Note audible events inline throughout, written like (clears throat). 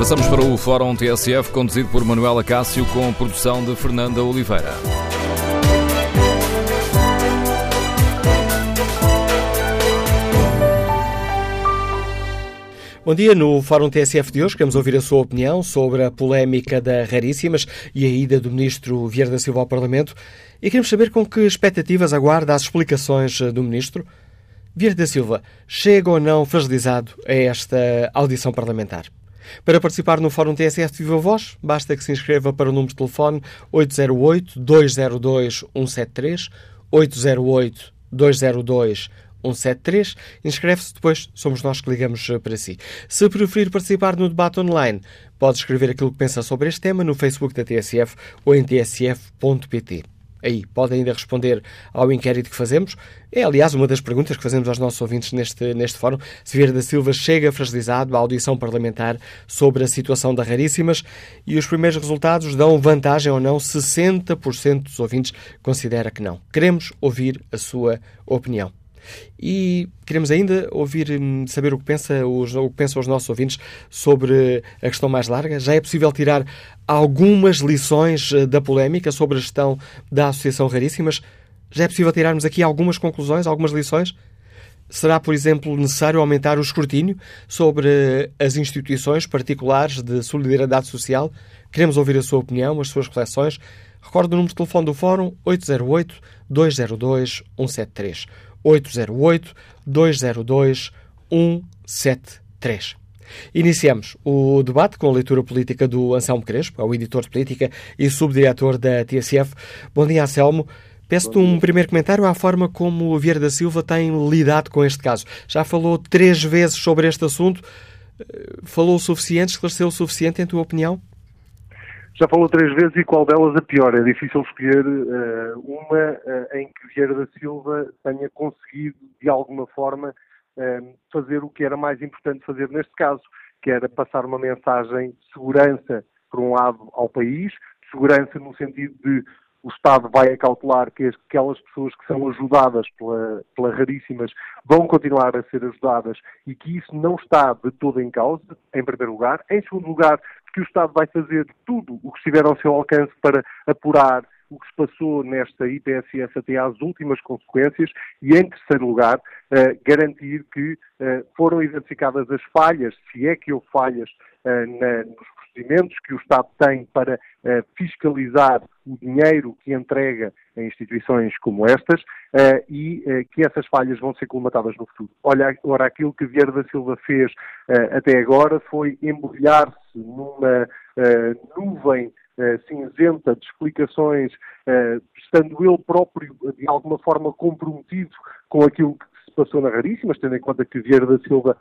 Avançamos para o Fórum TSF, conduzido por Manuela Cássio, com produção de Fernanda Oliveira. Bom dia, no Fórum TSF de hoje queremos ouvir a sua opinião sobre a polémica da Raríssimas e a ida do Ministro Vieira da Silva ao Parlamento e queremos saber com que expectativas aguarda as explicações do Ministro. Vieira da Silva chega ou não fragilizado a esta audição parlamentar? Para participar no Fórum TSF Viva Voz, basta que se inscreva para o número de telefone 808-202-173, 808-202-173, 173. Inscreve-se, depois somos nós que ligamos eh, para si. Se preferir participar no debate online, pode escrever aquilo que pensa sobre este tema no Facebook da TSF ou em tsf.pt. Aí pode ainda responder ao inquérito que fazemos. É, aliás, uma das perguntas que fazemos aos nossos ouvintes neste, neste fórum. Se Vieira da Silva chega fragilizado à audição parlamentar sobre a situação da Raríssimas e os primeiros resultados dão vantagem ou não. 60% dos ouvintes considera que não. Queremos ouvir a sua opinião. E queremos ainda ouvir, hum, saber o que, pensa os, o que pensam os nossos ouvintes sobre a questão mais larga. Já é possível tirar algumas lições eh, da polémica sobre a gestão da Associação Raríssimas? Já é possível tirarmos aqui algumas conclusões, algumas lições? Será, por exemplo, necessário aumentar o escrutínio sobre as instituições particulares de solidariedade social? Queremos ouvir a sua opinião, as suas reflexões. Recorde o número de telefone do Fórum 808 202 173. 808-202-173. Iniciamos o debate com a leitura política do Anselmo Crespo, é o editor de política e subdiretor da TSF. Bom dia, Anselmo. Peço-te um primeiro comentário à forma como o Vieira da Silva tem lidado com este caso. Já falou três vezes sobre este assunto. Falou o suficiente, esclareceu o suficiente, em tua opinião? Já falou três vezes e qual delas a pior? É difícil escolher uh, uma uh, em que Vieira da Silva tenha conseguido, de alguma forma, uh, fazer o que era mais importante fazer neste caso, que era passar uma mensagem de segurança, por um lado, ao país, segurança no sentido de o Estado vai acautelar que aquelas pessoas que são ajudadas pela, pela raríssimas vão continuar a ser ajudadas e que isso não está de todo em causa, em primeiro lugar. Em segundo lugar, que o Estado vai fazer tudo o que estiver ao seu alcance para apurar o que se passou nesta IPSS até às últimas consequências e, em terceiro lugar, eh, garantir que eh, foram identificadas as falhas, se é que houve falhas eh, na, nos procedimentos que o Estado tem para uh, fiscalizar o dinheiro que entrega a instituições como estas uh, e uh, que essas falhas vão ser colmatadas no futuro. Olha, ora, aquilo que Vieira da Silva fez até agora foi embrulhar-se numa nuvem cinzenta de explicações, estando ele próprio de alguma forma comprometido com aquilo que se passou na Raríssimas, tendo em conta que Vieira da Silva,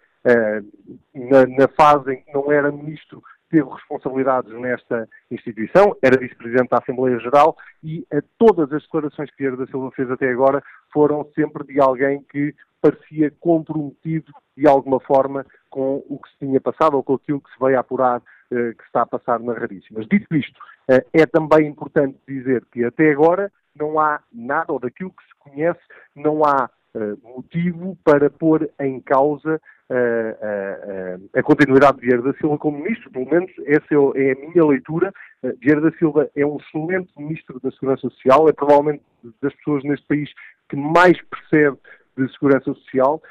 na, na fase em que não era ministro teve responsabilidades nesta instituição, era vice-presidente da Assembleia Geral e todas as declarações que Vieira da Silva fez até agora foram sempre de alguém que parecia comprometido de alguma forma com o que se tinha passado ou com aquilo que se veio apurar eh, que está a passar na Raríssimas. Dito isto, eh, é também importante dizer que até agora não há nada, ou daquilo que se conhece, não há eh, motivo para pôr em causa a, a, continuidade de Vieira da Silva como ministro, pelo menos essa é, é a minha leitura. Vieira da Silva é um excelente ministro da Segurança Social, é provavelmente das pessoas neste país que mais percebe de Segurança Social,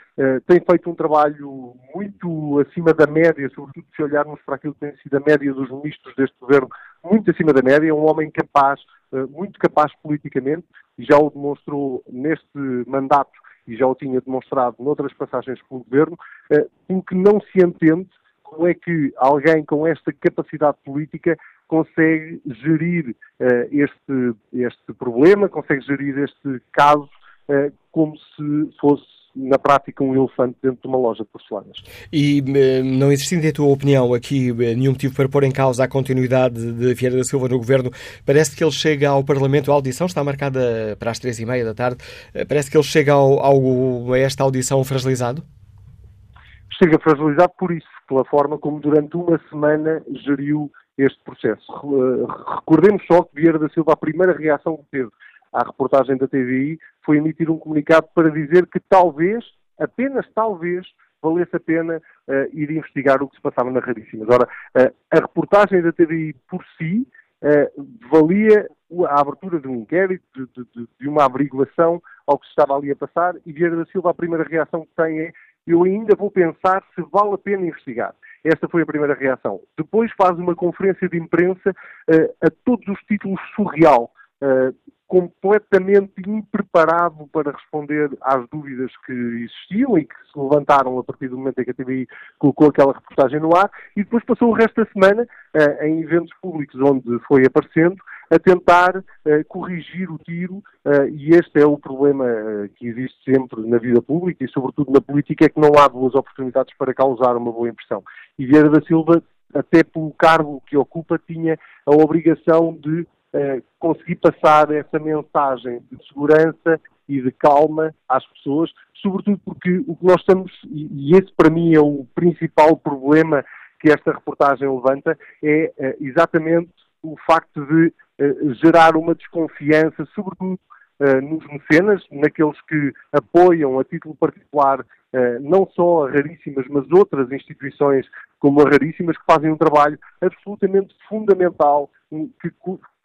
tem feito um trabalho muito acima da média, sobretudo se olharmos para aquilo que tem sido a média dos ministros deste governo, muito acima da média, é um homem capaz, muito capaz politicamente, já o demonstrou neste mandato e já o tinha demonstrado noutras passagens pelo Governo, eh, que não se entende como é que alguém com esta capacidade política consegue gerir uh, este, este problema, consegue gerir este caso uh, como se fosse na prática, um elefante dentro de uma loja de porcelanas. E eh, não existindo, em tua opinião, aqui eh, nenhum motivo para pôr em causa a continuidade de Vieira da Silva no governo, parece que ele chega ao Parlamento, a audição está marcada para as três e meia da tarde, eh, parece que ele chega ao, ao, a esta audição fragilizado? Chega fragilizado por isso, pela forma como durante uma semana geriu este processo. Recordemos só que Vieira da Silva, a primeira reação que teve à reportagem da TVI foi emitir um comunicado para dizer que talvez, apenas talvez, valesse a pena uh, ir investigar o que se passava na Raríssimas. Ora, uh, a reportagem da TVI por si uh, valia a abertura de um inquérito, de, de, de, uma averiguação ao que se estava ali a passar, e Vieira da Silva, a primeira reação que tem é eu ainda vou pensar se vale a pena investigar. Esta foi a primeira reação. Depois faz uma conferência de imprensa a todos os títulos surreal. Completamente impreparado para responder às dúvidas que existiam e que se levantaram a partir do momento em que a TVI colocou aquela reportagem no ar e depois passou o resto da semana uh, em eventos públicos onde foi aparecendo a tentar uh, corrigir o tiro uh, e este é o problema que existe sempre na vida pública e sobretudo na política é que não há boas oportunidades para causar uma boa impressão. E Vieira da Silva até pelo cargo que ocupa, tinha a obrigação de conseguir passar essa mensagem de segurança e de calma às pessoas, sobretudo porque o que nós estamos, e, esse para mim é o principal problema que esta reportagem levanta, é uh, exatamente o facto de uh, gerar uma desconfiança, sobretudo nos mecenas, naqueles que apoiam a título particular não só a Raríssimas, mas outras instituições como a Raríssimas, que fazem um trabalho absolutamente fundamental, que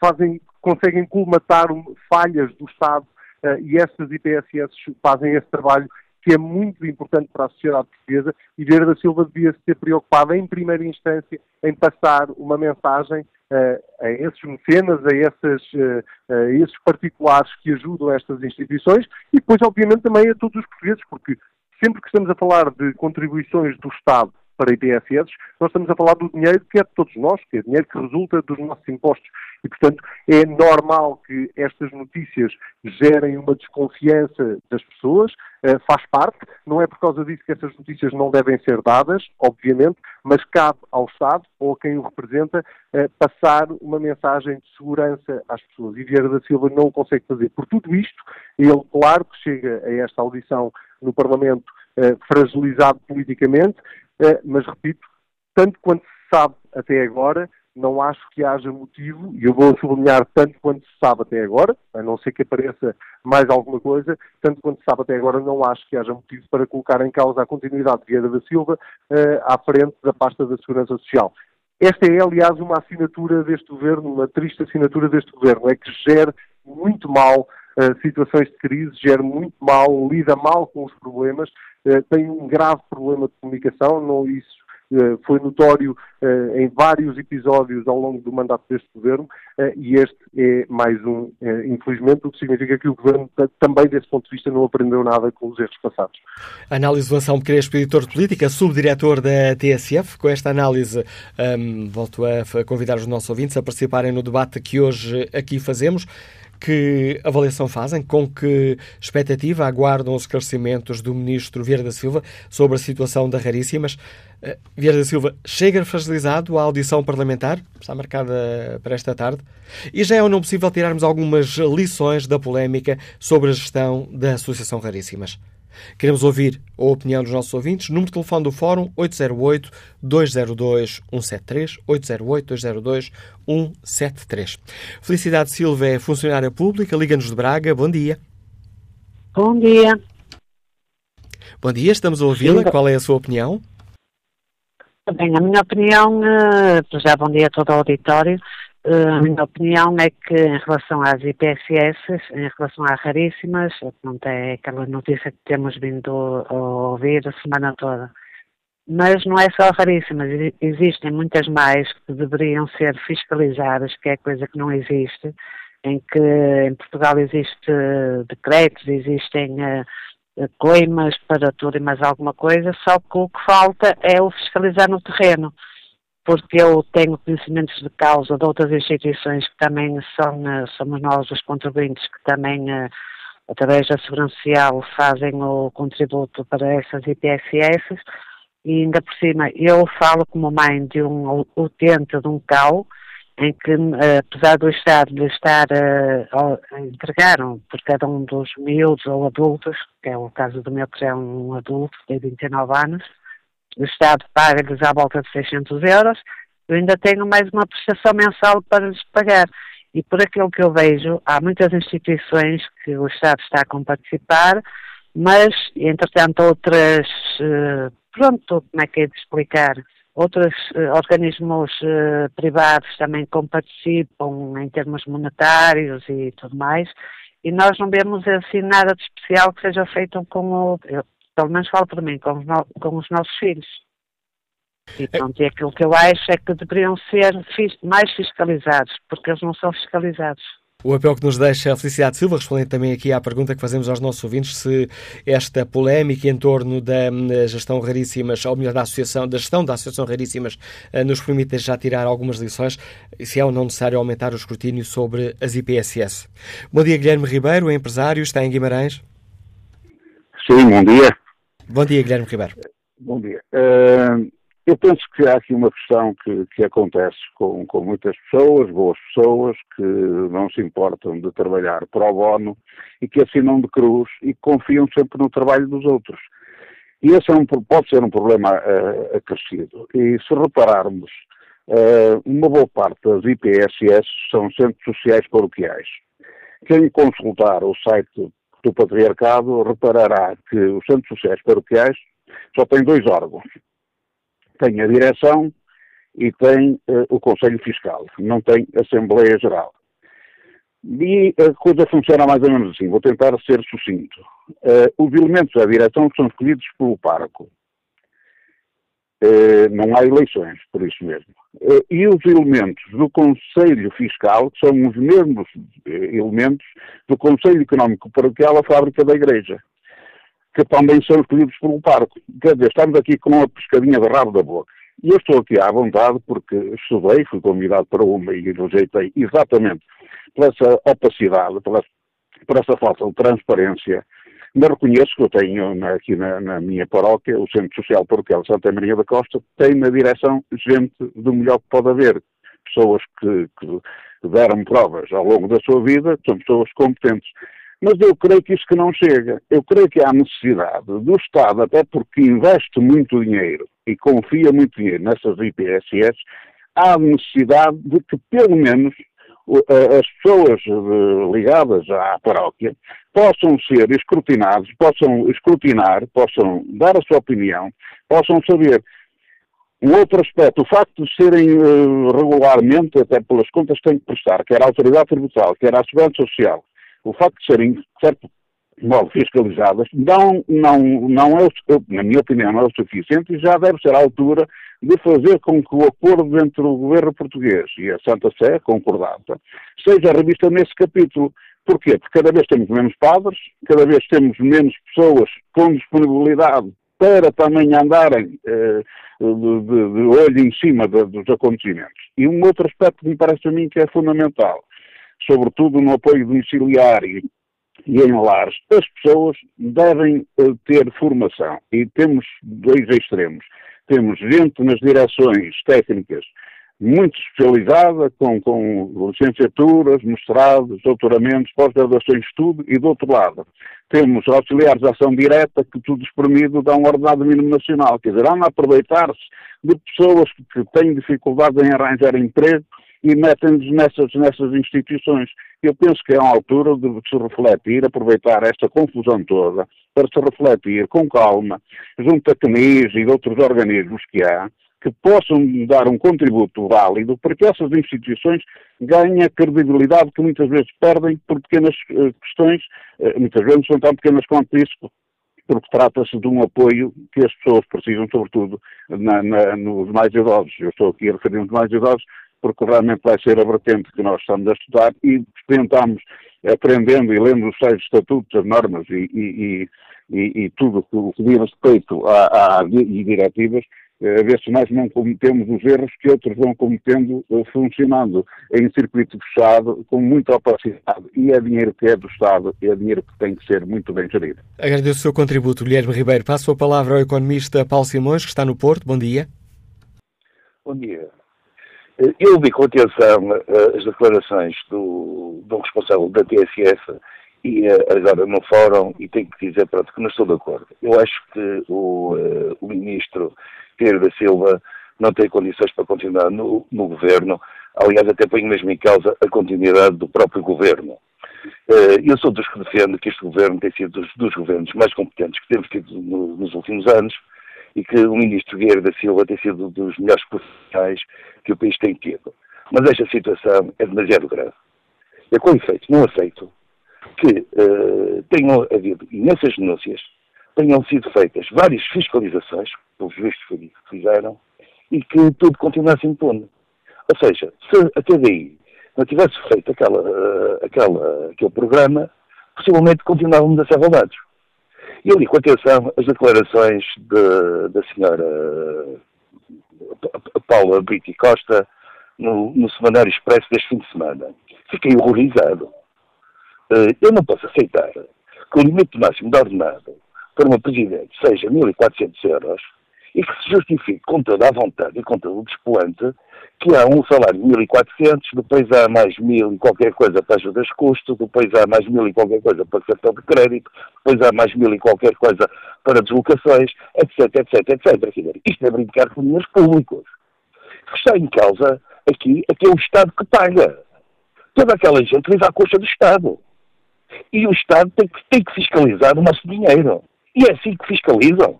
fazem, conseguem colmatar falhas do Estado uh, e estas IPSS fazem esse trabalho que é muito importante para a sociedade portuguesa e Vieira da Silva devia ter preocupado em primeira instância em passar uma mensagem uh, a esses mecenas, a, esses, uh, a esses particulares que ajudam estas instituições e depois, obviamente, também a todos os portugueses, porque sempre que estamos a falar de contribuições do Estado para IPSS, nós estamos a falar do dinheiro que é de todos nós, que é dinheiro que resulta dos nossos impostos. E, portanto, é normal que estas notícias gerem uma desconfiança das pessoas, uh, faz parte, não é por causa disso que essas notícias não devem ser dadas, obviamente, mas cabe ao Estado ou a quem o representa uh, passar uma mensagem de segurança às pessoas. E Vieira da Silva não o consegue fazer. Por tudo isto, ele, claro que chega a esta audição no Parlamento uh, fragilizado politicamente, mas repito, tanto quanto se sabe até agora, não acho que haja motivo, e eu vou sublinhar tanto quanto se sabe até agora, a não ser que apareça mais alguma coisa, tanto quanto se sabe até agora, não acho que haja motivo para colocar em causa a continuidade de Vieira da Silva uh, à frente da pasta da Segurança Social. Esta é, aliás, uma assinatura deste governo, uma triste assinatura deste governo, é que gera muito mal uh, situações de crise, gera muito mal, lida mal com os problemas, tem um grave problema de comunicação, não, isso eh, foi notório eh, em vários episódios ao longo do mandato deste governo eh, e este é mais um, infelizmente, o que significa que o governo também, desse ponto de vista, não aprendeu nada com os erros passados. Análise do Ação Pequeno Expeditor de Política, subdiretor da TSF. Com esta análise, um, volto a convidar os nossos ouvintes a participarem no debate que hoje aqui fazemos. Que avaliação fazem? Com que expectativa aguardam os esclarecimentos do Ministro Vieira da Silva sobre a situação da Raríssimas? Uh, Vieira da Silva chega fragilizado à audição parlamentar, está marcada para esta tarde, e já é ou não possível tirarmos algumas lições da polémica sobre a gestão da Associação Raríssimas? Queremos ouvir a opinião dos nossos ouvintes. Número de telefone do Fórum 808-202-173, 808-202-173. Felicidade Silva é funcionária pública, Liga-nos de Braga. Bom dia. Bom dia. Bom dia, estamos a ouvi-la. Qual é a sua opinião? Bem, a minha opinião, eh, já bom dia a todo o auditório. Uh, a minha opinião é que em relação às IPSS, em relação às raríssimas, não é aquela notícia que temos vindo a ouvir a semana toda. Mas não é só raríssimas, existem muitas mais que deveriam ser fiscalizadas, que é coisa que não existe, em que em Portugal existe decretos, existem uh, coimas para tudo e mais alguma coisa, só que o que falta é o fiscalizar no terreno porque eu tenho conhecimentos de causa de outras instituições que também são, eh, somos nós os contribuintes que também, eh, através da Segurança Social, fazem o contributo para essas IPSS e ainda por cima eu falo como mãe de um utente de um CAU, em que, eh, apesar do Estado lhe estar entregaram por cada um dos miúdos ou adultos, que é o caso do meu que é um adulto, tem 29 anos, o Estado paga-lhes à volta de 600 euros, eu ainda tenho mais uma prestação mensal para lhes pagar. E por aquilo que eu vejo, há muitas instituições que o Estado está a comparticipar Mas, entretanto, outras, uh, pronto, como é que é de explicar? Outros uh, organismos uh, privados também comparticipam em termos monetários e tudo mais, e nós não vemos assim nada de especial que seja feito com o, pelo menos falo para mim, com os, no, com os nossos filhos. E pronto, e aquilo que eu acho é que deveriam ser mais fiscalizados, porque eles não são fiscalizados. O apelo que nos deixa a Felicidade Silva, respondendo também aqui à pergunta que fazemos aos nossos ouvintes, se esta polémica em torno da gestão raríssimas, ou melhor, da associação, da gestão da Associação Raríssimas, eh, nos permite já tirar algumas lições, se é ou não necessário aumentar o escrutínio sobre as IPSS. Bom dia, Guilherme Ribeiro, empresário, está em Guimarães. Sim, bom dia. Bom dia, Guilherme Ribeiro. Bom dia. Uh, eu penso que há aqui uma questão que, que acontece com, com, muitas pessoas, boas pessoas, que não se importam de trabalhar pro bono e que assinam de cruz e confiam sempre no trabalho dos outros. E esse é um, pode ser um problema uh, acrescido. E se repararmos, uh, uma boa parte das IPSS são centros sociais paroquiais. Quem consultar o site do Patriarcado reparará que os centros sociais paroquiais só têm dois órgãos tem a direção e tem uh, o Conselho Fiscal, não tem Assembleia Geral. E a coisa funciona mais ou menos assim, vou tentar ser sucinto. Uh, os elementos da direção são escolhidos pelo parco. Uh, não há eleições, por isso mesmo. e os elementos do Conselho Fiscal são os mesmos elementos do Conselho Económico Paroquial, a fábrica da Igreja que também são escolhidos um parque. Quer dizer, estamos aqui com uma pescadinha de rabo da boca. E eu estou aqui à vontade porque estudei, fui convidado para uma e rejeitei exatamente por essa opacidade, por essa falta de transparência. Mas reconheço que eu tenho aqui na, na minha paróquia, o Centro Social Paroquial Santa Maria da Costa, tem na direção gente do melhor que pode haver. Pessoas que, que deram provas ao longo da sua vida, são pessoas competentes. Mas eu creio que isso que não chega. Eu creio que há necessidade do Estado, até porque investe muito dinheiro e confia muito dinheiro nessas IPSS, há necessidade de que pelo menos as pessoas eh, ligadas à paróquia possam ser escrutinados, possam escrutinar, possam dar a sua opinião, possam saber. Um outro aspecto, o facto de serem uh, regularmente, até pelas contas que têm que prestar, quer a autoridade tributária, quer a segurança social, o facto de serem, certo modo, fiscalizadas, não, não, não é, na minha opinião, não é o suficiente e já deve ser a altura de fazer com que o acordo entre o governo português e a Santa Sé, concordata, seja revista nesse capítulo. Porquê? Porque cada vez temos menos padres, cada vez temos menos pessoas com disponibilidade para também andarem eh, de, de, de, olho em cima de, dos acontecimentos. E um outro aspecto que me parece a mim que é fundamental sobretudo no apoio domiciliário e em lares, as pessoas devem eh, ter formação. E temos dois extremos. Temos gente nas direções técnicas muito especializada, com, com licenciaturas, mestrados, doutoramentos, pós-graduações de estudo, e do outro lado temos auxiliares de ação direta que tudo espremido dá um ordenado mínimo nacional. Quer dizer, a aproveitar-se de pessoas que têm dificuldade em arranjar emprego e metem-nos nessas, nessas instituições. Eu penso que é uma altura de se refletir, aproveitar esta confusão toda para se refletir com calma, junto a CNIS e de outros organismos que há, que possam dar um contributo válido para que essas instituições ganhem a credibilidade que muitas vezes perdem por pequenas uh, questões, uh, muitas vezes são tão pequenas quanto isso, porque trata-se de um apoio que as pessoas precisam, sobretudo na, na, nos mais idosos. Eu estou aqui a referir-me mais idosos, porque realmente vai ser a vertente que nós estamos a estudar e tentamos, aprendendo e lendo os seis estatutos, as normas e, e, e, e tudo o que diz respeito a, a, e diretivas, a ver se nós não cometemos os erros que outros vão cometendo eh, funcionando em circuito fechado, com muita opacidade. E é dinheiro que é do Estado, é dinheiro que tem que ser muito bem gerido. Agradeço o seu contributo, Guilherme Ribeiro. Passo a palavra ao economista Paulo Simões, que está no Porto. Bom dia. Bom dia. Eu vi com atenção eh, as declarações do, do responsável da TSF e eh, agora no fórum e tenho que dizer pronto, que não estou de acordo. Eu acho que o, eh, o ministro Pedro da Silva não tem condições para continuar no, no governo, aliás até põe mesmo em causa a continuidade do próprio governo. Eu sou dos que defendo que este governo tem sido dos, dos governos mais competentes que temos tido no, nos últimos anos e que o ministro Vieira da Silva tem sido dos melhores profissionais que o país tem tido. Mas esta situação é demasiado grave. É com efeito, não aceito que uh, tenham havido imensas denúncias, tenham sido feitas várias fiscalizações, pelos vistos que fizeram, e que tudo continuasse impune. Ou seja, se a TDI não tivesse feito aquela, uh, aquela, aquele programa, possivelmente continuávamos a ser roubados. Eu li com atenção as declarações de, da senhora Paula Brito Costa no, no Semanário Expresso deste fim de semana. Fiquei horrorizado. Eh, eu não posso aceitar que o limite máximo de ordenado para uma presidente seja 1.400 euros e que se justifique com toda a vontade e com todo o despolante que há um salário de 1.400, depois há mais mil e qualquer coisa para ajudas de custo, depois há mais mil e qualquer coisa para cartão de crédito, depois há mais mil e qualquer coisa para deslocações, etc, etc, etc. Isto é brincar com dinheiros públicos. O que está em causa aqui é que é o Estado que paga. Toda aquela gente vive à custa do Estado. E o Estado tem que, tem que fiscalizar o nosso dinheiro. E é assim que fiscalizam.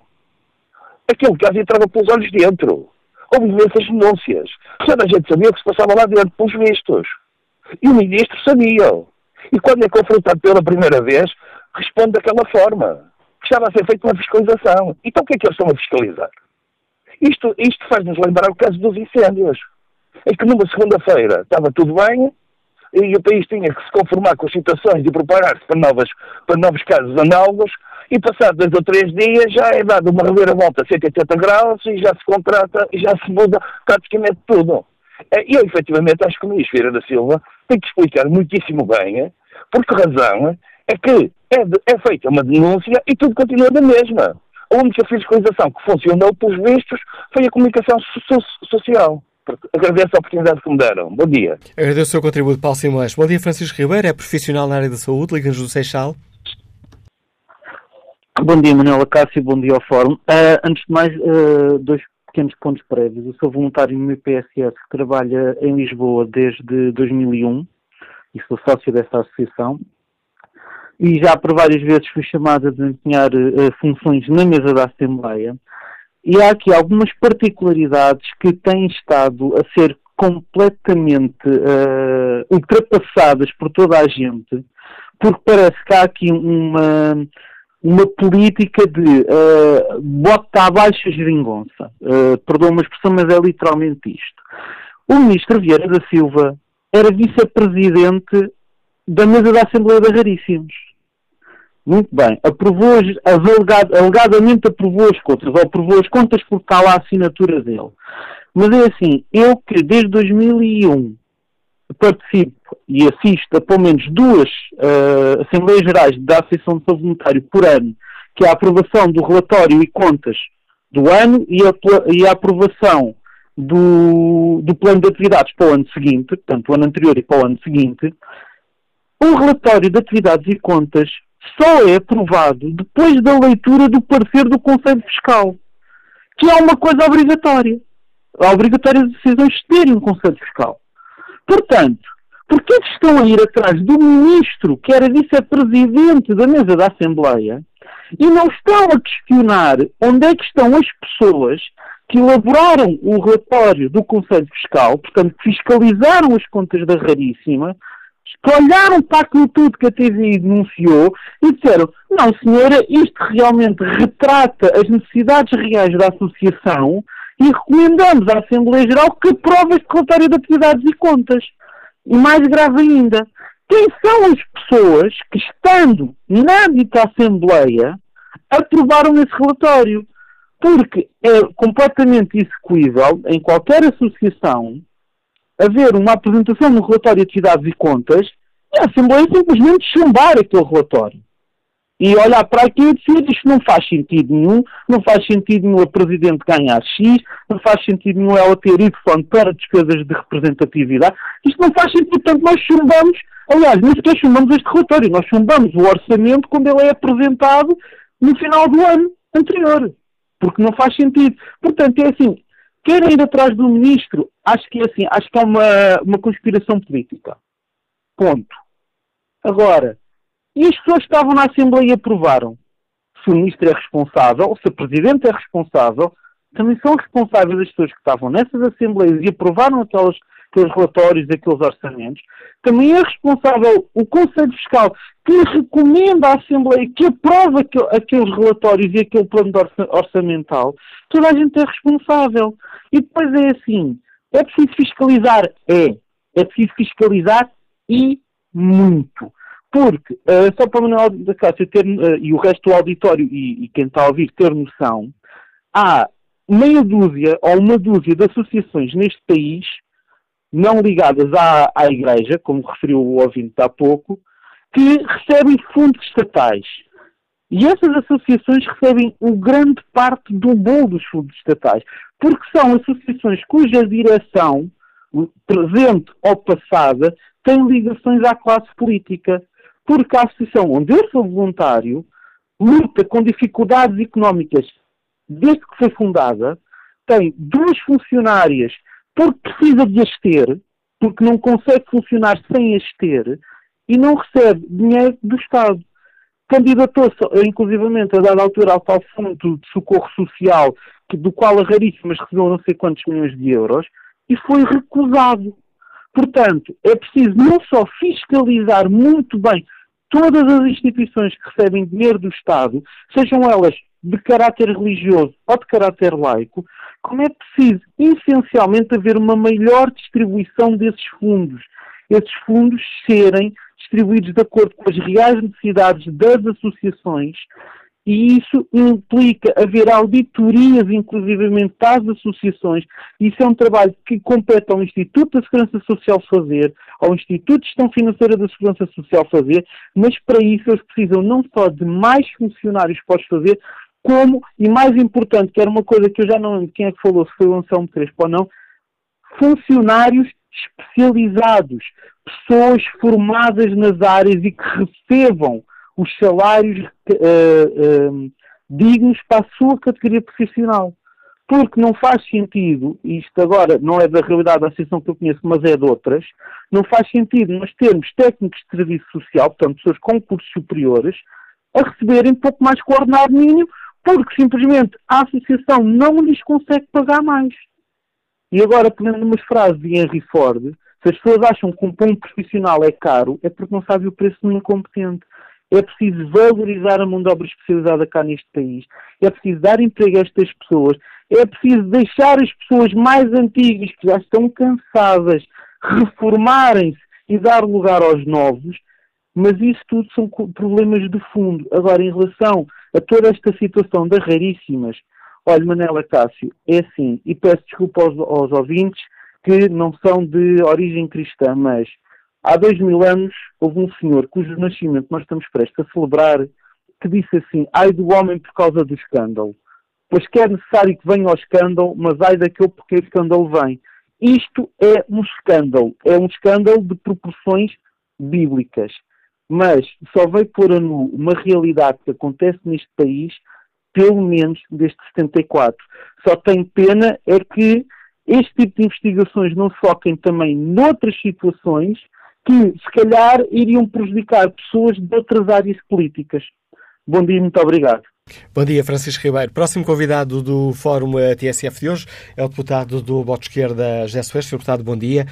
Aquele caso entrava pelos olhos dentro. Houve imensas denúncias. Toda a gente sabia o que se passava lá dentro, pelos vistos. E o ministro sabia. E quando é confrontado pela primeira vez, responde daquela forma. Estava a ser feita uma fiscalização. Então o que é que eles estão a fiscalizar? Isto, isto faz-nos lembrar o caso dos incêndios. Em que numa segunda-feira estava tudo bem, e o país tinha que se conformar com as situações e preparar-se para, novas, para novos casos análogos, e passados dois ou três dias já é dado uma reviravolta a 180 graus e já se contrata e já se muda praticamente tudo. É, eu, efetivamente, acho que o ministro Vieira da Silva tem que explicar muitíssimo bem por que razão é que é, de, é feita uma denúncia e tudo continua da mesma. A única fiscalização que funcionou, pelos vistos, foi a comunicação so social. Agradeço a oportunidade que me deram. Bom dia. Agradeço o seu contributo, Paulo Simões. Bom dia, Francisco Ribeiro, é profissional na área da saúde, liga-nos do Seixal. Bom dia, Manuela Cássio, bom dia ao Fórum. Uh, antes de mais, uh, dois pequenos pontos prévios. Eu sou voluntário no IPSS que trabalha em Lisboa desde 2001 e sou sócio dessa associação. E já por várias vezes fui chamado a desempenhar uh, funções na mesa da Assembleia. E há aqui algumas particularidades que têm estado a ser completamente ultrapassadas por toda a gente, porque parece que há aqui uma uma política de uh, bota abaixo a geringonça. Uh, perdoa uma expressão, mas é literalmente isto. O ministro Vieira da Silva era vice-presidente da mesa da Assembleia de Raríssimos. Muito bem. Aprovou, alegad, alegadamente aprovou as contas, ou aprovou as contas porque está lá a assinatura dele. Mas é assim, eu que desde 2001 participo e assisto a pelo menos duas uh, Assembleias Gerais da Associação de Saúde Voluntário por ano, que é a aprovação do relatório e contas do ano e a, e a aprovação do, do plano de atividades para o ano seguinte, portanto, o ano anterior e para o ano seguinte, o relatório de atividades e contas só é aprovado depois da leitura do parecer do Conselho Fiscal, que é uma coisa obrigatória. A obrigatória de decisões terem um Conselho Fiscal. Portanto, por que estão a ir atrás do ministro, que era vice-presidente da mesa da Assembleia, e não estão a questionar onde é que estão as pessoas que elaboraram o relatório do Conselho Fiscal, portanto, fiscalizaram as contas da Raríssima, que olharam para aquilo tudo que a TVI denunciou e disseram: não, senhora, isto realmente retrata as necessidades reais da associação e recomendamos à Assembleia Geral que aprove este relatório de atividades e contas. E mais grave ainda, quem são as pessoas que, estando na dita Assembleia, aprovaram esse relatório? Porque é completamente execuível em qualquer associação haver uma apresentação no relatório de atividades e contas e a Assembleia simplesmente chumbar aquele relatório e olhar para aqui e dizer isto não faz sentido nenhum, não faz sentido nenhum a Presidente ganhar X, não faz sentido nenhum ela ter Y para despesas de representatividade, isto não faz sentido, portanto nós chumbamos, aliás, nem sequer chumbamos este relatório, nós chumbamos o orçamento quando ele é apresentado no final do ano anterior, porque não faz sentido. Portanto, é assim, querem ir atrás do Ministro, acho que é assim, acho que é uma, uma conspiração política. Ponto. Agora, E as pessoas que estavam na Assembleia aprovaram. Se o Ministro é responsável, se o Presidente é responsável, também são responsáveis as pessoas que estavam nessas Assembleias e aprovaram aquelas, aqueles relatórios, aqueles orçamentos. Também é responsável o Conselho Fiscal, que recomenda à Assembleia que aprova aqueles relatórios e aquele plano orçamental. Toda a gente é responsável. E depois é assim, é preciso fiscalizar? É. É preciso fiscalizar e muito. Porque, uh, só para o Manuel da Cássio ter, uh, e o resto do auditório e, e, quem está a ouvir ter noção, há meia dúzia ou uma dúzia de associações neste país, não ligadas à, à Igreja, como referiu o ouvinte há pouco, que recebem fundos estatais. E essas associações recebem o grande parte do bolo dos fundos estatais, porque são associações cuja direção, presente ou passada, tem ligações à classe política porque a associação onde eu sou voluntário luta com dificuldades económicas desde que foi fundada, tem duas funcionárias porque precisa de as ter, porque não consegue funcionar sem as ter, e não recebe dinheiro do Estado. Candidatou-se, inclusivamente, a dada altura, ao tal fundo de socorro social, que, do qual a Raríssimas recebeu não sei quantos milhões de euros, e foi recusado. Portanto, é preciso não só fiscalizar muito bem todas as instituições que recebem dinheiro do Estado, sejam elas de caráter religioso ou de caráter laico, como é preciso, essencialmente, haver uma maior distribuição desses fundos. Esses fundos serem distribuídos de acordo com as reais necessidades das associações e isso implica haver auditorias, inclusivamente, das associações. Isso é um trabalho que compete ao Instituto da Segurança Social fazer, ao Instituto de Gestão Financeira da Segurança Social fazer, mas para isso eles precisam não só de mais funcionários para fazer, como, e mais importante, que era uma coisa que eu já não lembro quem é que falou, se foi o Anselmo Crespo ou não, funcionários especializados, pessoas formadas nas áreas e que recebam os salários uh, dignos para a sua categoria profissional. Porque não faz sentido, isto agora não é da realidade da associação que eu conheço, mas é de outras, não faz sentido nós termos técnicos de serviço social, portanto pessoas com cursos superiores, a receberem pouco mais que o ordenado mínimo, porque simplesmente a associação não lhes consegue pagar mais. E agora, pegando umas frases de Henry Ford, se as pessoas acham que um ponto profissional é caro, é porque não sabem o preço um incompetente. É preciso valorizar a mão de obra especializada cá neste país. É preciso dar emprego a estas pessoas. É preciso deixar as pessoas mais antigas, que já estão cansadas, reformarem-se e dar lugar aos novos. Mas isso tudo são problemas de fundo. Agora, em relação a toda esta situação das raríssimas, olha, Manela Cássio, é assim, e peço desculpa aos, aos ouvintes que não são de origem cristã, mas Há dois mil anos houve um senhor cujo nascimento nós estamos prestes a celebrar que disse assim, ai do homem por causa do escândalo. Pois que é necessário que venha ao escândalo, mas ai daquele porque o escândalo vem. Isto é um escândalo. É um escândalo de proporções bíblicas. Mas só veio pôr a nu uma realidade que acontece neste país, pelo menos desde 74. Só tem pena é que este tipo de investigações não se foquem também noutras situações que, se calhar, iriam prejudicar pessoas de outras áreas políticas. Bom dia e muito obrigado. Bom dia, Francisco Ribeiro. Próximo convidado do Fórum TSF de hoje é o deputado do Bloco de Esquerda, José Soares. Sr. Deputado, bom dia.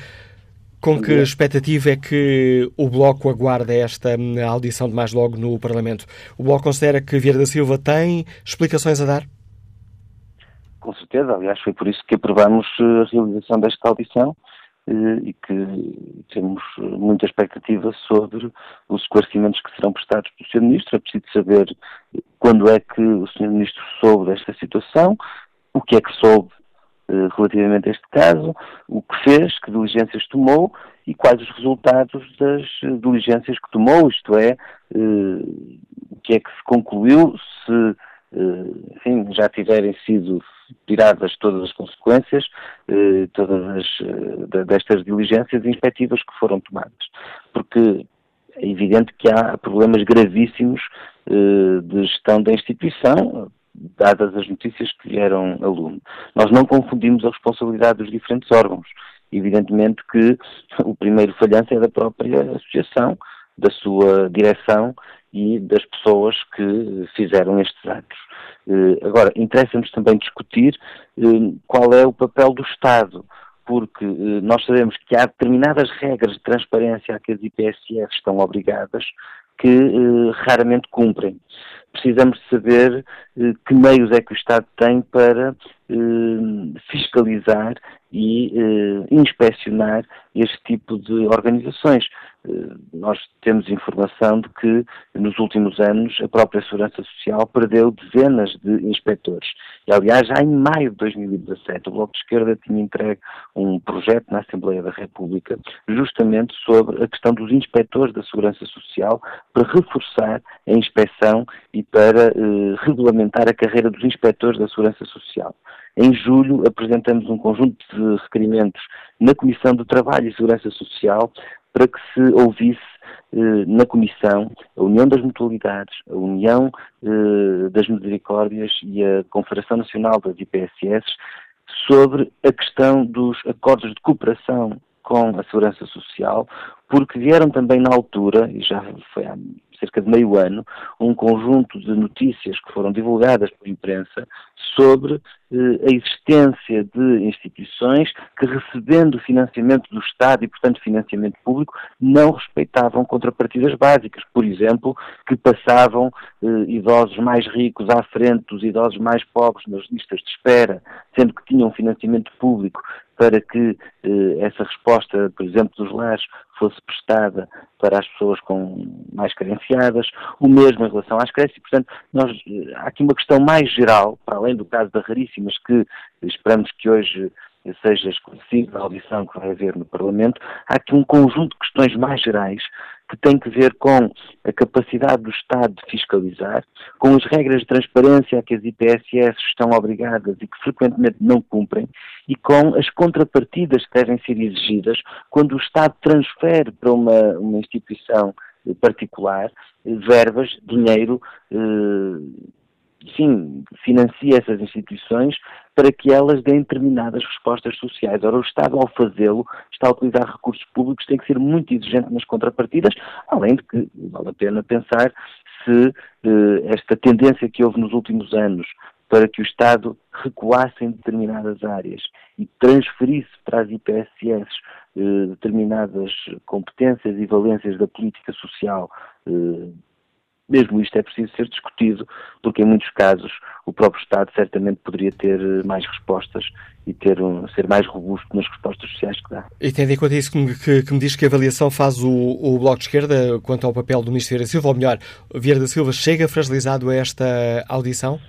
Com bom que dia. expectativa é que o Bloco aguarda esta hum, audição de mais logo no Parlamento? O Bloco considera que Vieira da Silva tem explicações a dar? Com certeza, aliás, foi por isso que aprovamos eh, a realização desta audição e que temos muita expectativa sobre os esclarecimentos que serão prestados pelo Sr. Ministro. É preciso saber quando é que o Sr. Ministro soube desta situação, o que é que soube eh, relativamente a este caso, o que fez, que diligências tomou e quais os resultados das diligências que tomou, isto é, eh, o que é que se concluiu, se enfim, já tiverem sido tiradas todas as consequências eh, todas as, eh, destas diligências inspectivas que foram tomadas. Porque é evidente que há problemas gravíssimos eh, de gestão da instituição, dadas as notícias que vieram a lume. Nós não confundimos a responsabilidade dos diferentes órgãos. Evidentemente que o primeiro falhanço é da própria associação, da sua direção e das pessoas que fizeram estes atos. Eh, agora, interessa-nos também discutir eh, qual é o papel do Estado, porque eh, nós sabemos que há determinadas regras de transparência a que as IPSF estão obrigadas que raramente cumprem. Precisamos saber que meios é que o Estado tem para fiscalizar e inspecionar este tipo de organizações. Eh, nós temos informação de que nos últimos anos a própria Segurança Social perdeu dezenas de inspectores. E, aliás, já em maio de 2017, o Bloco de Esquerda tinha entregue um projeto na Assembleia da República justamente sobre a questão dos inspectores da Segurança Social para reforçar a inspeção e para eh, regulamentar a carreira dos inspectores da Segurança Social. Em julho apresentamos um conjunto de requerimentos na Comissão do Trabalho e Segurança Social para que se ouvisse eh, na Comissão a União das Mutualidades, a União eh, das Misericórdias e a Confederação Nacional das IPSS sobre a questão dos acordos de cooperação com a Segurança Social, porque vieram também na altura, e já foi há cerca de meio ano, um conjunto de notícias que foram divulgadas por imprensa sobre a existência de instituições que, recebendo financiamento do Estado e, portanto, financiamento público, não respeitavam contrapartidas básicas. Por exemplo, que passavam eh, idosos mais ricos à frente dos idosos mais pobres nas listas de espera, sendo que tinham financiamento público para que eh, essa resposta, por exemplo, dos lares fosse prestada para as pessoas com mais carenciadas, o mesmo em relação às creches, e, portanto, nós, há aqui uma questão mais geral, para além do caso da Raríssimas, que esperamos que hoje seja esclarecido na audição que vai haver no Parlamento, há aqui um conjunto de questões mais gerais que têm que ver com a capacidade do Estado de fiscalizar, com as regras de transparência que as IPSS estão obrigadas e que frequentemente não cumprem, e com as contrapartidas que devem ser exigidas quando o Estado transfere para uma, uma instituição particular verbas, dinheiro, eh, enfim, financia essas instituições para que elas deem determinadas respostas sociais. Ora, o Estado, ao fazê-lo, está a utilizar recursos públicos, tem que ser muito exigente nas contrapartidas, além de que vale a pena pensar se eh, esta tendência que houve nos últimos anos para que o Estado recuasse em determinadas áreas e transferisse para as IPSS eh, determinadas competências e valências da política social eh, mesmo isto é preciso ser discutido, porque em muitos casos o próprio Estado certamente poderia ter eh, mais respostas e ter um, ser mais robusto nas respostas sociais que dá. E tendo em conta isso que, que, que me diz que a avaliação faz o, o, Bloco de Esquerda quanto ao papel do Ministro Vieira Silva, ou melhor, Vieira da Silva chega fragilizado a esta audição?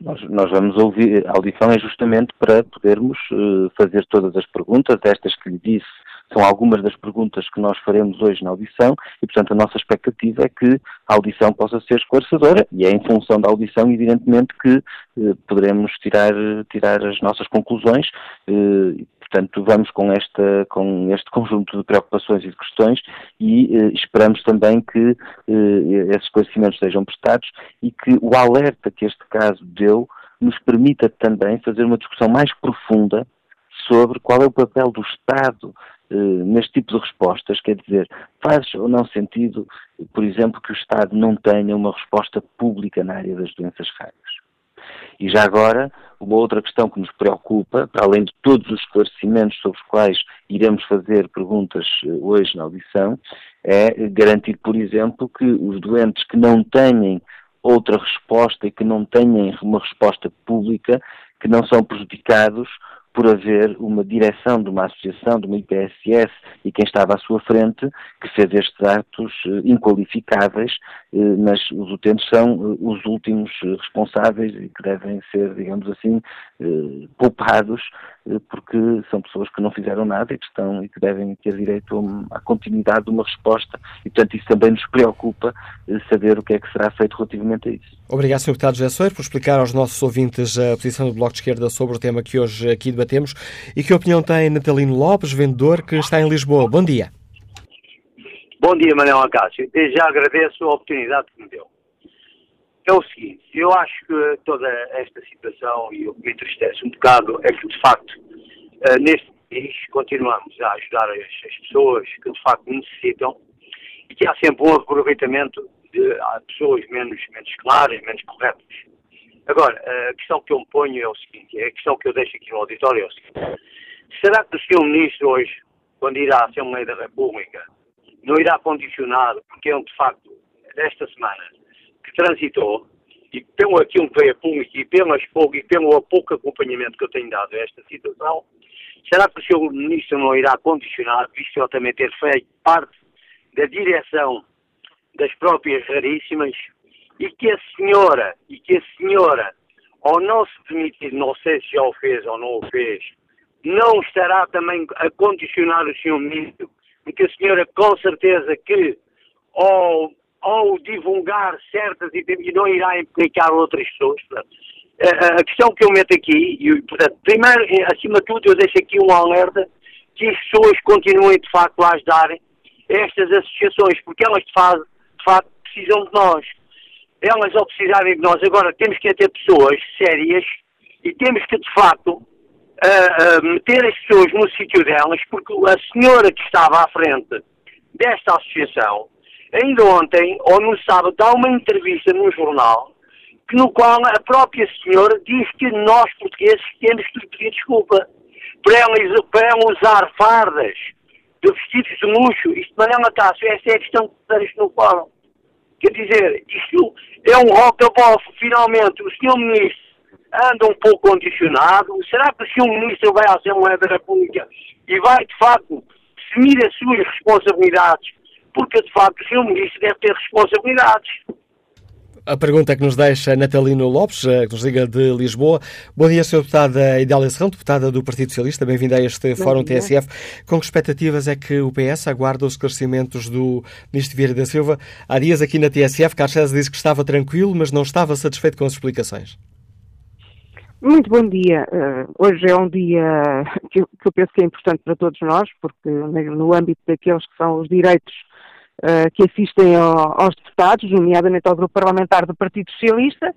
Nós, nós, vamos ouvir, a audição é justamente para podermos uh, fazer todas as perguntas, estas que lhe disse são algumas das perguntas que nós faremos hoje na audição e, portanto, a nossa expectativa é que a audição possa ser esclarecedora e é em função da audição, evidentemente, que eh, poderemos tirar, tirar as nossas conclusões. Eh, portanto, vamos com, esta, com este (laughs) conjunto de preocupações e de questões e eh, esperamos também que eh, esses esclarecimentos sejam prestados e que o alerta que este caso deu nos permita também fazer uma discussão mais profunda sobre qual é o papel do Estado neste tipo de respostas, quer dizer, faz ou não sentido, por exemplo, que o Estado não tenha uma resposta pública na área das doenças raras. E já agora, uma outra questão que nos preocupa, para além de todos os esclarecimentos sobre os quais iremos fazer perguntas eh, hoje na audição, é garantir, por exemplo, que os doentes que não têm outra resposta e que não têm uma resposta pública, que não são prejudicados por haver uma direção de uma associação, de uma IPSS e quem estava à sua frente que fez estes atos eh, inqualificáveis, eh, mas os utentes são eh, os últimos responsáveis e que devem ser, digamos assim, poupados porque são pessoas que não fizeram nada e que estão e que devem ter direito à continuidade de uma resposta e, portanto, isso também nos preocupa saber o que é que será feito relativamente a isso. Obrigado, Sr. Deputado José Soeiro, por explicar aos nossos ouvintes a posição do Bloco de Esquerda sobre o tema que hoje aqui debatemos. E que opinião tem Natalino Lopes, vendedor, que está em Lisboa? Bom dia. Bom dia, Manuel Acácio. Desde já agradeço a oportunidade que me deu. É o seguinte, eu acho que toda esta situação, e o que me entristece um bocado, é que, de facto, eh, neste país continuamos a ajudar as pessoas que, de facto, necessitam e que há sempre um aproveitamento de pessoas menos, menos claras, menos corretas. Agora, a questão que eu me ponho é o seguinte, é a questão que eu deixo aqui no auditório é o seguinte. Será que o Sr. Ministro hoje, quando irá à Assembleia da República, não irá condicionar, porque é um de facto, desta semana, que transitou, e pelo aquilo que veio a público e, pelas, e pelo pouco acompanhamento que eu tenho dado a esta situação, será que o Sr. Ministro não irá condicionar, visto ele também ter feito parte da direção das próprias raríssimas, e que a senhora, e que a senhora, ao não se demitir, não sei se já o fez ou não o fez, não estará também a condicionar o Sr. Ministro, porque a senhora com certeza que ao, ao divulgar certas e não irá implicar outras pessoas. A, questão que eu meto aqui, e, portanto, primeiro, acima de tudo, eu deixo aqui um alerta que as pessoas continuem de facto a ajudarem estas associações, porque elas de facto, de facto precisam de nós. Elas ao precisarem de nós, agora temos que ter pessoas sérias e temos que de facto a, a meter as pessoas no sítio delas, porque a senhora que estava à frente desta associação, ainda ontem, ou no sábado, dá uma entrevista no jornal, que no qual a própria senhora diz que nós, portugueses, temos que pedir desculpa por ela, por ela usar fardas de vestidos de luxo. Isto, Mariana Cássio, essa é a questão que isto no fórum. Quer dizer, isto é um rock-off, finalmente, o senhor ministro anda um pouco condicionado. Será que se um ministro vai à Assembleia da República e vai, de facto, assumir as suas responsabilidades? Porque, de facto, o um ministro deve ter responsabilidades. A pergunta que nos deixa Natalino Lopes, eh, que nos liga de Lisboa. Bom dia, Sr. Deputada Idália Serrão, deputada do Partido Socialista. Bem-vinda a este Bom Fórum dia. TSF. Com que expectativas é que o PS aguarda os esclarecimentos do Ministro Vieira da Silva? Há dias aqui na TSF, Carlos César disse que estava tranquilo, mas não estava satisfeito com as explicações. Muito bom dia. Uh, hoje é um dia que eu, que eu, penso que é importante para todos nós, porque no âmbito daqueles que são os direitos que assistem ao, aos deputados, nomeadamente ao grupo parlamentar do Partido Socialista,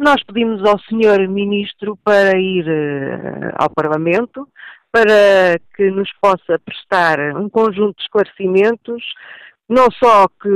nós pedimos ao Sr. Ministro para ir uh, ao Parlamento, para que nos possa prestar um conjunto de esclarecimentos, não só que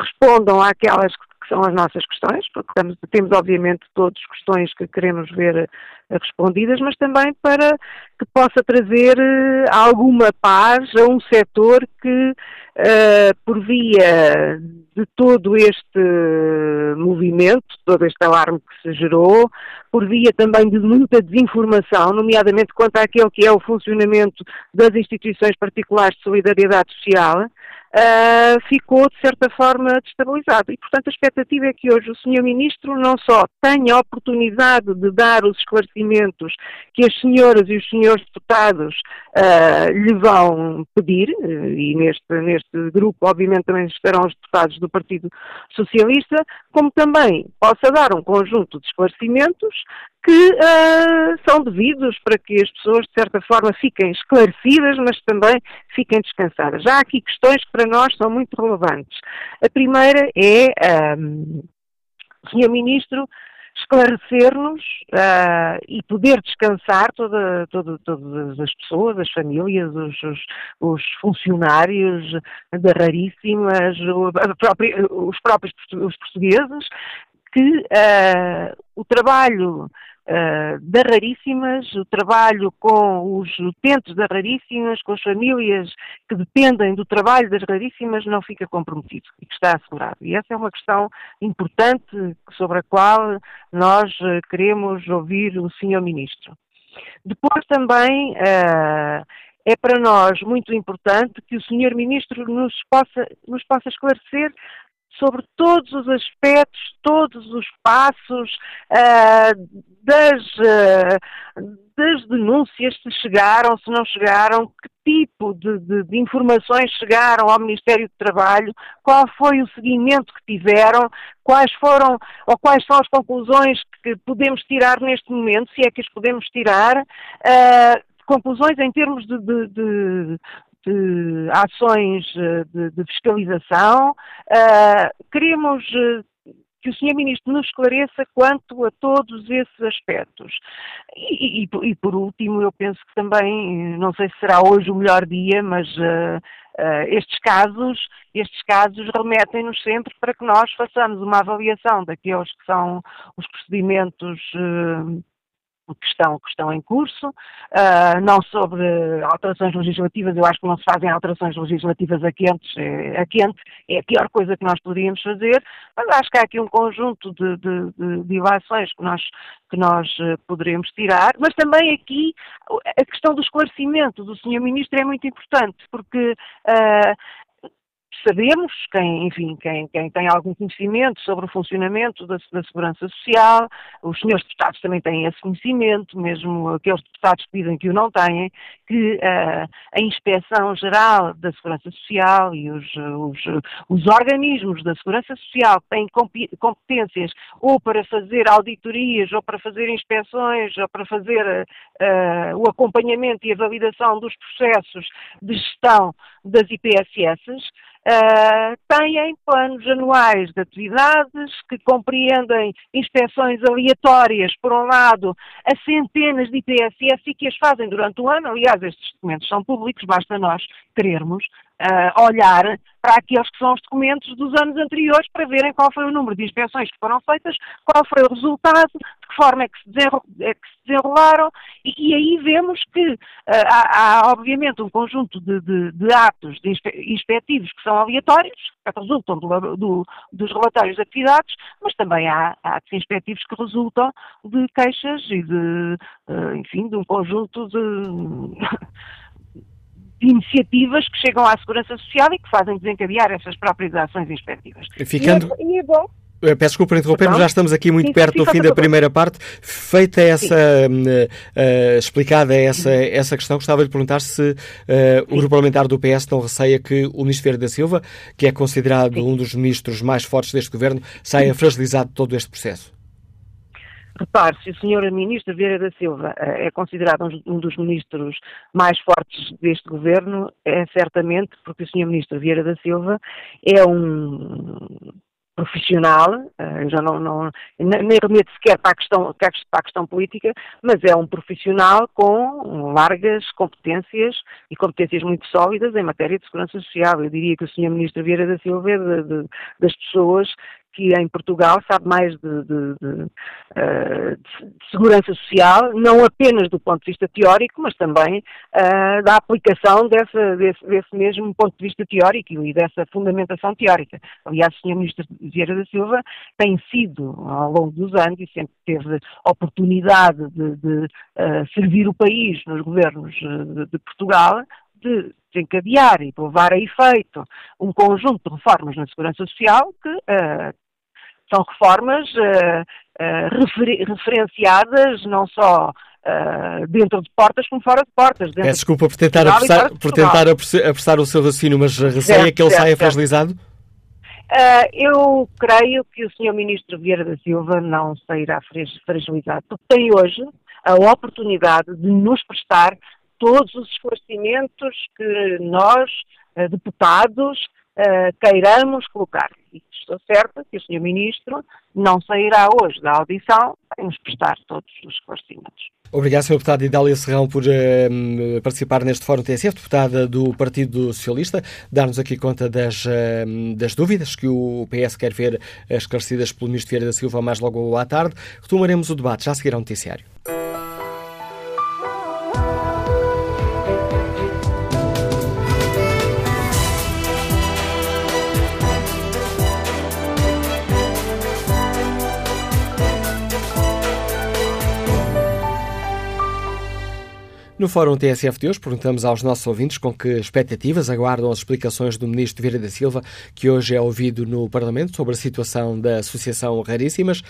respondam àquelas que são as nossas questões, porque temos, obviamente todas questões que queremos ver eh, respondidas, mas também para que possa trazer uh, alguma paz a um setor que, uh, por via de todo este movimento, todo este alarme que se gerou, por via também de muita desinformação, nomeadamente quanto àquele que é o funcionamento das instituições particulares de solidariedade social, uh, ficou, de certa forma, destabilizado. E, portanto, a expectativa é que hoje o Sr. Ministro não só tenha a oportunidade de dar os esclarecimentos que as senhoras e os senhores deputados uh, lhe vão pedir, e neste, neste grupo, obviamente, também estarão os deputados do Partido Socialista, como também possa dar um conjunto de esclarecimentos que uh, são devidos para que as pessoas, de certa forma, fiquem esclarecidas, mas também fiquem descansadas. Já há aqui questões que para nós são muito relevantes. A primeira é, um, Sr. Ministro, esclarecer-nos uh, e poder descansar toda, toda, todas as pessoas, as famílias, os, os, os funcionários da Raríssimas, os próprios os portugueses, que uh, o trabalho uh, da Raríssimas, o trabalho com os utentes da Raríssimas, com as famílias que dependem do trabalho das Raríssimas, não fica comprometido e que está assegurado. E essa é uma questão importante sobre a qual nós uh, queremos ouvir o Sr. Ministro. Depois também uh, é para nós muito importante que o Sr. Ministro nos possa, nos possa esclarecer sobre todos os aspectos, todos os passos uh, das, uh, das denúncias, se chegaram, se não chegaram, que tipo de, de, de, informações chegaram ao Ministério do Trabalho, qual foi o seguimento que tiveram, quais foram ou quais são as conclusões que podemos tirar neste momento, se é que as podemos tirar. Uh, conclusões em termos de, de, de, de ações eh, de, de fiscalização. Uh, queremos uh, que o Sr. Ministro nos esclareça quanto a todos esses aspectos. E, e, e, por último, eu penso que também, não sei se será hoje o melhor dia, mas uh, estes casos, estes casos remetem-nos sempre para que nós façamos uma avaliação daqueles que são os procedimentos que estão, que estão em curso, uh, não sobre alterações legislativas, eu acho que não se fazem alterações legislativas a quentes, é, a quente é a pior coisa que nós poderíamos fazer, mas acho que há aqui um conjunto de, de, de, de ilações que nós, que nós uh, poderemos tirar, mas também aqui a questão do esclarecimento do Sr. Ministro é muito importante, porque uh, sabemos, quem, enfim, quem, quem, tem algum conhecimento sobre o funcionamento da, da, segurança social, os senhores deputados também têm esse conhecimento, mesmo aqueles deputados que dizem que o não têm, que uh, a Inspeção Geral da Segurança Social e os, os, os organismos da Segurança Social têm competências ou para fazer auditorias, ou para fazer inspeções, ou para fazer uh, o acompanhamento e a validação dos processos de gestão das IPSS, Uh, têm planos anuais de atividades que compreendem inspeções aleatórias, por um lado, a centenas de IPSS e que as fazem durante o ano. Aliás, estes documentos são públicos, basta nós querermos uh, olhar para aqueles que são os documentos dos anos anteriores para verem qual foi o número de inspeções que foram feitas, qual foi o resultado, de que forma é que se, desenro é que se desenrolaram, e, e, aí vemos que uh, há, há, obviamente, um conjunto de, de, de atos de inspe inspectivos que são aleatórios, que resultam do, do, dos relatórios de atividades, mas também há, há atos inspectivos que resultam de queixas e de, uh, enfim, de um conjunto de (laughs) iniciativas que chegam à Segurança Social e que fazem desencadear essas próprias ações inspectivas. Ficando... E é, e é bom eh, Peço desculpa por interromper, mas já estamos aqui muito Sim, perto do fim da primeira parte. Feita essa, uh, explicada essa, essa questão, gostava de perguntar se uh, o grupo parlamentar do PS não receia que o ministro Vieira da Silva, que é considerado Sim. um dos ministros mais fortes deste governo, saia fragilizado de todo este processo. Repare, se o Sr. Ministro Vieira da Silva eh, é considerado um dos ministros mais fortes deste governo, é certamente porque o Sr. Ministro Vieira da Silva é um profissional, eh, eu já não, não, nem remeto sequer para a, questão, para a questão política, mas é um profissional com largas competências e competências muito sólidas em matéria de segurança social. Eu diria que o Sr. Ministro Vieira da Silva é de, de, das pessoas que em Portugal sabe mais de, de, de, eh, de, segurança social, não apenas do ponto de vista teórico, mas também uh, da aplicação dessa, desse, desse, mesmo ponto de vista teórico e dessa fundamentação teórica. Aliás, o Sr. Ministro Vieira da Silva tem sido, ao longo dos anos, e sempre teve oportunidade de, uh, servir o país nos governos de, Portugal, de desencadear e de levar a efeito um conjunto de reformas na segurança social que uh, são reformas uh, uh, refer referenciadas não só uh, dentro de portas como fora de portas. Peço desculpa por tentar, apressar, por tentar apressar o seu raciocínio, mas receia que ele certo, saia fragilizado? eu creio que o Sr. Ministro Vieira da Silva não sairá fragilizado, porque tem hoje a oportunidade de nos prestar todos os esclarecimentos que nós, deputados, queiramos colocar estou certa que o Sr. Ministro não sairá hoje da audição sem nos prestar todos os esclarecimentos. Obrigado, Sr. Deputado Idália Serrão, por uh, participar neste Fórum TSF, deputada do Partido Socialista, dar-nos aqui conta das, uh, das dúvidas que o PS quer ver esclarecidas pelo Ministro Vieira da Silva mais logo à tarde. Retomaremos o debate já a seguir ao noticiário. No Fórum TSF de hoje, perguntamos aos nossos ouvintes com que expectativas aguardam as explicações do Ministro Vieira da Silva, que hoje é ouvido no Parlamento, sobre a situação da Associação Raríssimas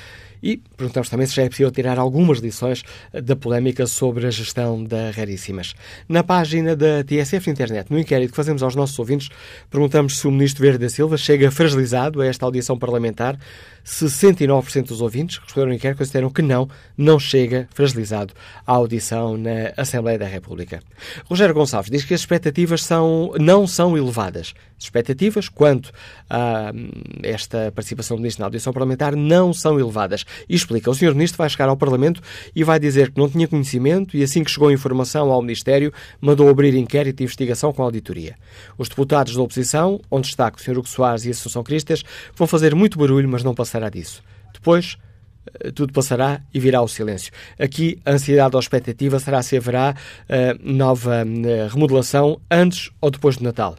e perguntamos também se já é possível tirar algumas lições da polémica sobre a gestão da Raríssimas. Na página da TSF Internet, no inquérito que fazemos aos nossos ouvintes, perguntamos se o Ministro Vieira da Silva chega fragilizado a esta audição parlamentar. 69% dos ouvintes que responderam ao inquérito consideram que não, não chega fragilizado à audição na Assembleia Assembleia da República. Rogério Gonçalves diz que as expectativas são, não são elevadas. As expectativas quanto a hum, esta participação do Ministro na audição parlamentar não são elevadas. E explica, o Sr. Ministro vai chegar ao Parlamento e vai dizer que não tinha conhecimento e assim que chegou a informação ao Ministério, mandou abrir inquérito de investigação com auditoria. Os deputados da oposição, onde destaca o Sr. Hugo Soares e a Associação Cristas, vão fazer muito barulho, mas não passará disso. Depois, eh, tudo passará e virá o silêncio. Aqui, a ansiedade ou expectativa será se haverá uh, nova uh, remodelação antes ou depois do Natal.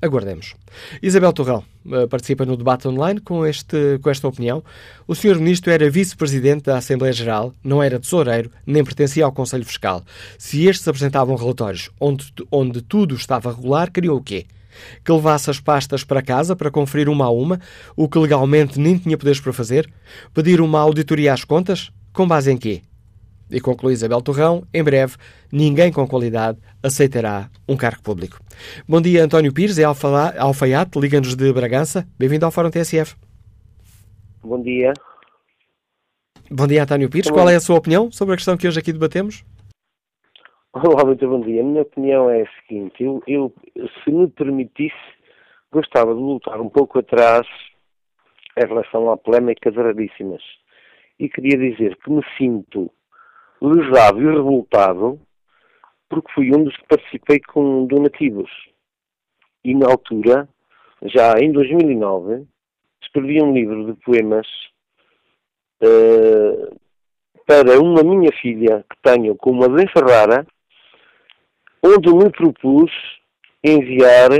Aguardemos. Isabel Torrão uh, participa no debate online com, este, com esta opinião. O Sr. Ministro era vice-presidente da Assembleia Geral, não era tesoureiro, nem pertencia ao Conselho Fiscal. Se estes apresentavam relatórios onde, onde tudo estava regular, queriam o quê? que levasse as pastas para casa para conferir uma a uma, o que legalmente nem tinha poderes para fazer, pedir uma auditoria às contas, com base em quê? E conclui Isabel Torrão, em breve, ninguém com qualidade aceitará um cargo público. Bom dia, António Pires, é alfaiate, liga-nos de Bragança. Bem-vindo ao Fórum TSF. Bom dia. Bom dia, António Pires. Qual é a sua opinião sobre a questão que hoje aqui debatemos? Olá, muito bom dia. A minha opinião é a seguinte: eu, eu, se me permitisse, gostava de voltar um pouco atrás em relação à polémica das raríssimas. E queria dizer que me sinto lesado e revoltado porque fui um dos que participei com donativos. E na altura, já em 2009, escrevi um livro de poemas uh, para uma minha filha que tenho como a doença onde me propus enviar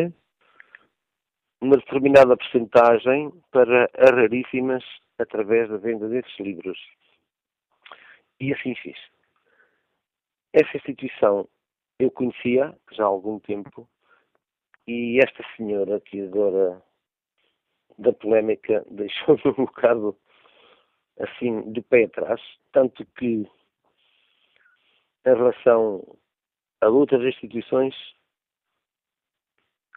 uma determinada porcentagem para as raríssimas através da venda desses livros. E assim fiz. Essa instituição eu conhecia já há algum tempo e esta senhora que agora da polémica (laughs) deixou-me um bocado assim de pé atrás, tanto que em relação a outras instituições,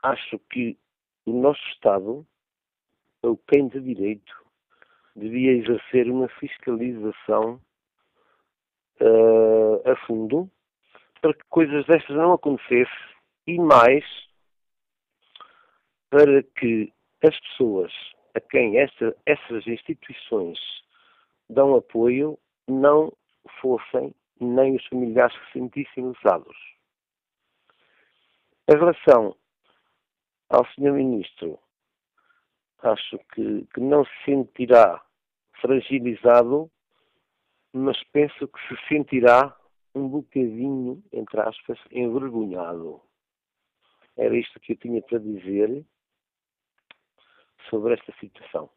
acho que o nosso Estado, ou quem de direito, devia exercer uma fiscalização uh, a fundo para que coisas destas não acontecessem e mais para que as pessoas a quem esta, essas instituições dão apoio não fossem nem os familiares se sentissem usados. Em relação ao Sr. Ministro, acho que, que não se sentirá fragilizado, mas penso que se sentirá um bocadinho, entre aspas, envergonhado. Era isto que eu tinha para dizer sobre esta situação.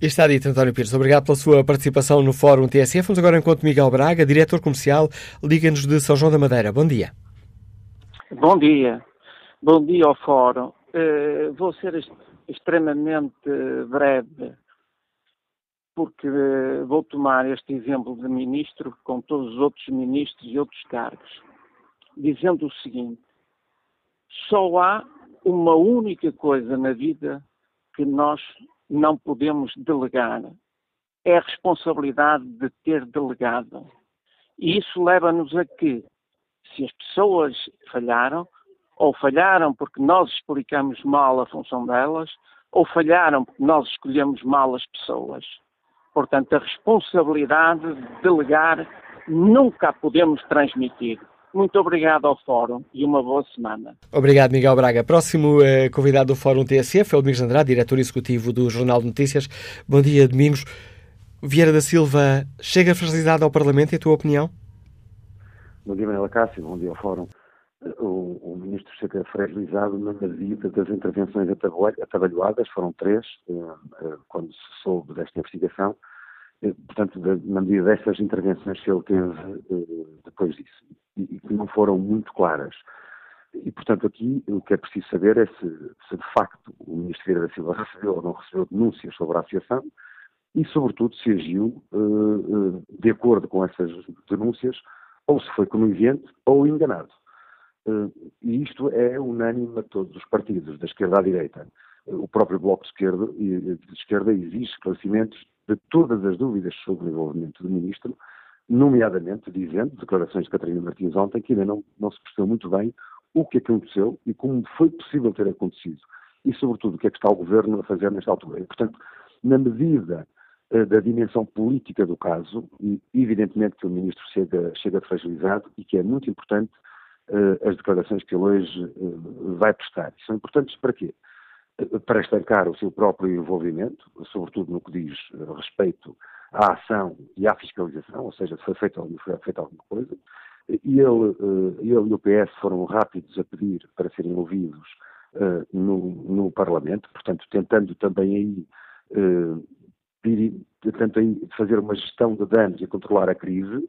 E está dito, António Pires. Obrigado pela sua participação no Fórum TSF. Vamos agora encontro Miguel Braga, diretor comercial, Liga-nos de São João da Madeira. Bom dia. Bom dia. Bom dia ao Fórum. Uh, vou ser extremamente breve, porque uh, vou tomar este exemplo de ministro com todos os outros ministros e outros cargos, dizendo o seguinte: só há uma única coisa na vida que nós não podemos delegar. É a responsabilidade de ter delegado. E isso leva-nos a que, se as pessoas falharam, ou falharam porque nós explicamos mal a função delas, ou falharam porque nós escolhemos mal as pessoas. Portanto, a responsabilidade de delegar nunca a podemos transmitir. Muito obrigado ao Fórum e uma boa semana. Obrigado, Miguel Braga. Próximo eh, convidado do Fórum TSF é o Domingos Andrade, diretor executivo do Jornal de Notícias. Bom dia, Domingos. Vieira da Silva chega fragilizado ao Parlamento, em tua opinião? Bom dia, Manuela Cássio. Bom dia ao Fórum. O, o, chega fragilizado na medida das intervenções atabalhoadas, foram três, eh, eh, quando se soube desta investigação, eh, portanto, na medida dessas intervenções que ele teve depois disso e que não foram muito claras. E, portanto, aqui o que é preciso saber é se, se de facto o Ministro Vieira da Silva recebeu ou não recebeu denúncias sobre a associação e, sobretudo, se agiu de acordo com essas denúncias ou se foi conivente ou enganado. Uh, e isto é unânime a todos os partidos, da esquerda à direita. o próprio Bloco de Esquerda, de esquerda exige esclarecimentos de todas as dúvidas sobre o envolvimento do Ministro nomeadamente dizendo, declarações de Catarina Martins ontem, que ainda não, não se percebeu muito bem o que aconteceu e como foi possível ter acontecido. E, sobretudo, o que é que está o Governo a fazer nesta altura. E, portanto, na medida da dimensão política do caso, evidentemente que o Ministro chega, chega fragilizado e que é muito importante as declarações que ele hoje uh, vai prestar. São importantes para quê? para estancar o seu próprio envolvimento, sobretudo no que diz respeito à ação e à fiscalização, ou seja, se foi feita alguma coisa. E ele, eh, ele e o PS foram rápidos a pedir para serem ouvidos no, no, Parlamento, portanto, tentando também aí, tentando fazer uma gestão de danos e controlar a crise,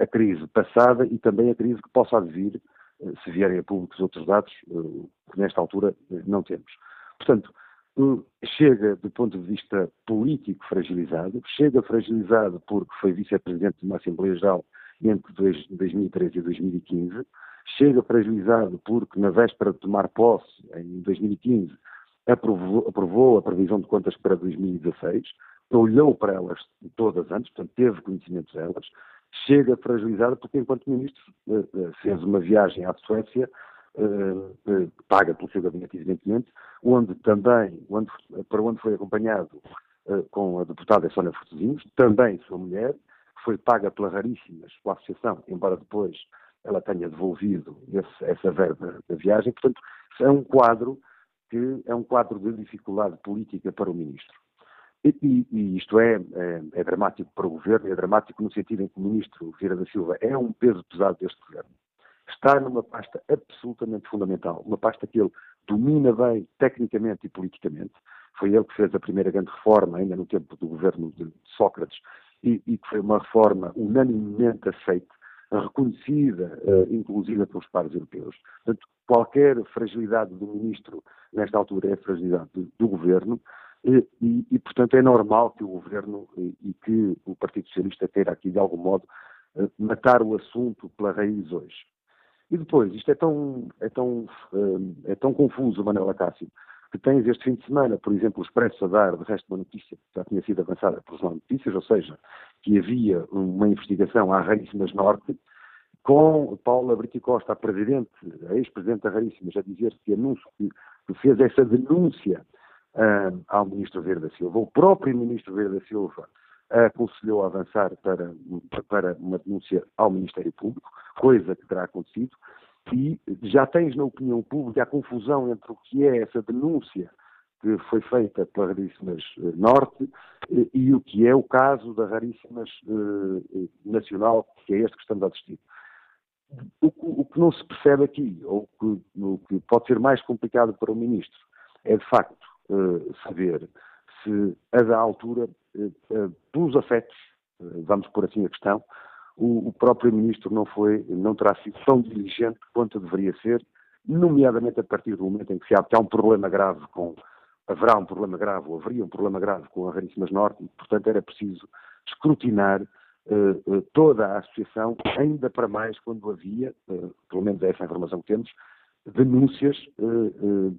a crise passada e também a crise que possa vir, se vierem a públicos outros dados, que nesta altura não temos. Portanto, chega do ponto de vista político fragilizado, chega fragilizado porque foi vice-presidente de uma Assembleia Geral entre 2013 e 2015, chega fragilizado porque na véspera de tomar posse, em 2015, aprovou, aprovou a previsão de contas para 2016, olhou para elas todas antes, portanto teve conhecimento delas, chega fragilizado porque enquanto ministro eh, eh, fez uma viagem à Suécia uh, paga pelo seu gabinete, evidentemente, onde também, onde, para onde foi acompanhado com a deputada Sónia Fortezinhos, também sua mulher, foi paga pela Raríssimas, pela associação, embora depois ela tenha devolvido esse, essa verba da viagem. Portanto, é um quadro que é um quadro de dificuldade política para o ministro. E, e isto é, é, é, dramático para o governo, é dramático no sentido em que o ministro Vieira da Silva é um peso pesado deste governo está numa pasta absolutamente fundamental, uma pasta que ele domina bem tecnicamente e politicamente. Foi ele que fez a primeira grande reforma, ainda no tempo do governo de Sócrates, e, e que foi uma reforma unanimemente aceita, reconhecida, uh, inclusive pelos pares europeus. Portanto, qualquer fragilidade do ministro, nesta altura, é fragilidade do, do governo, e, e, portanto, é normal que o governo e, que o Partido Socialista queira aqui, de algum modo, uh, matar o assunto pela raiz hoje. E depois, isto é tão, é tão, eh, é tão confuso, Manuela Cássio, que tens este fim de semana, por exemplo, o Expresso a dar, de resto, uma notícia que já tinha sido avançada por Jornal Notícias, ou seja, que havia uma investigação à Raríssimas Norte, com Paula Brito Costa, a presidente, a ex-presidente da Raríssimas, a dizer que, anúncio, que, que fez essa denúncia uh, ao ministro Verde da Silva. O próprio ministro Verde da Silva aconselhou a avançar para, para uma denúncia ao Ministério Público, coisa que terá acontecido, e já tens na opinião pública a confusão entre o que é essa denúncia que foi feita pela Raríssimas eh, Norte eh, e o que é o caso da Raríssimas eh, Nacional, que é este que estamos a assistir. O, o, que não se percebe aqui, ou que, o que pode ser mais complicado para o Ministro, é de facto saber se a da altura, pelos afetos, vamos por assim a questão, o, o, próprio ministro não foi, não terá sido tão diligente quanto deveria ser, nomeadamente a partir do momento em que se há, que há um problema grave com, haverá um problema grave, ou haveria um problema grave com a Raríssimas Norte, e, portanto era preciso escrutinar toda a associação, ainda para mais quando havia, pelo menos é essa a informação que temos, denúncias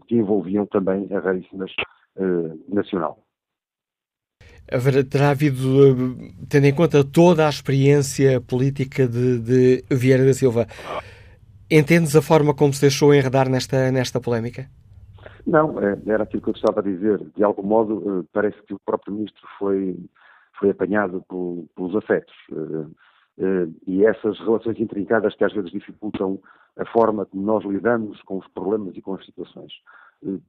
que envolviam também a Raríssimas Nacional terá havido, eh, tendo em conta toda a experiência política de, de Vieira da Silva, entendes a forma como se deixou enredar nesta, nesta polémica? Não, é, era aquilo que eu estava a dizer. De algum modo, eh, parece que o próprio ministro foi, foi apanhado pelos afetos. Eh, e essas relações intrincadas que às vezes dificultam a forma como nós lidamos com os problemas e com as situações.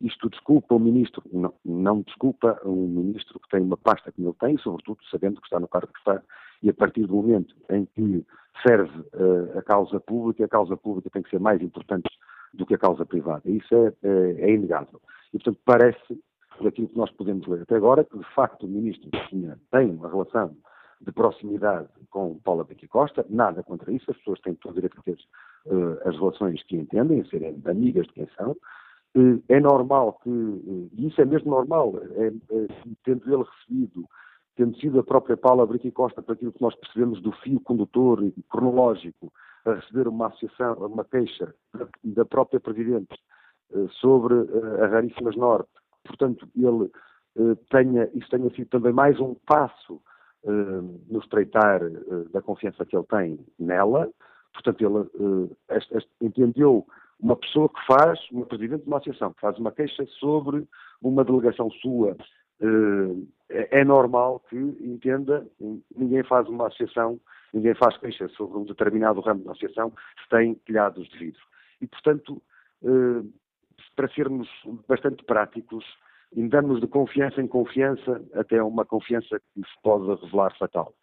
Isto desculpa o ministro, não, não desculpa um ministro que tem uma pasta como ele tem, sobretudo sabendo que está no cargo que está, e a partir do momento em que serve uh, a causa pública, a causa pública tem que ser mais importante do que a causa privada. Isso é, é, é inegável. E, portanto, parece, por aquilo que nós podemos ler até agora, que de facto o ministro tinha, tem uma relação de proximidade com Paula Becky Costa, nada contra isso, as pessoas têm todo o direito a ter uh, as relações que entendem, a serem amigas de quem são, eh, é normal que, eh, e isso é mesmo normal, é, é, tendo ele recebido, tendo sido a própria Paula Brito Costa, para aquilo que nós percebemos do fio condutor cronológico, a receber uma associação, uma queixa da, da própria Presidente sobre a Raríssimas Norte, portanto, ele tenha, isso tenha sido também mais um passo uh, no estreitar uh, da confiança que ele tem nela. Portanto, ele este, este, entendeu uma pessoa que faz, uma presidente de uma associação, que faz uma queixa sobre uma delegação sua, é, é normal que entenda, ninguém faz uma associação, ninguém faz queixa sobre um determinado ramo da associação se tem telhados de vidro. E, portanto, para sermos bastante práticos, andamos de confiança em confiança até uma confiança que se pode revelar fatal.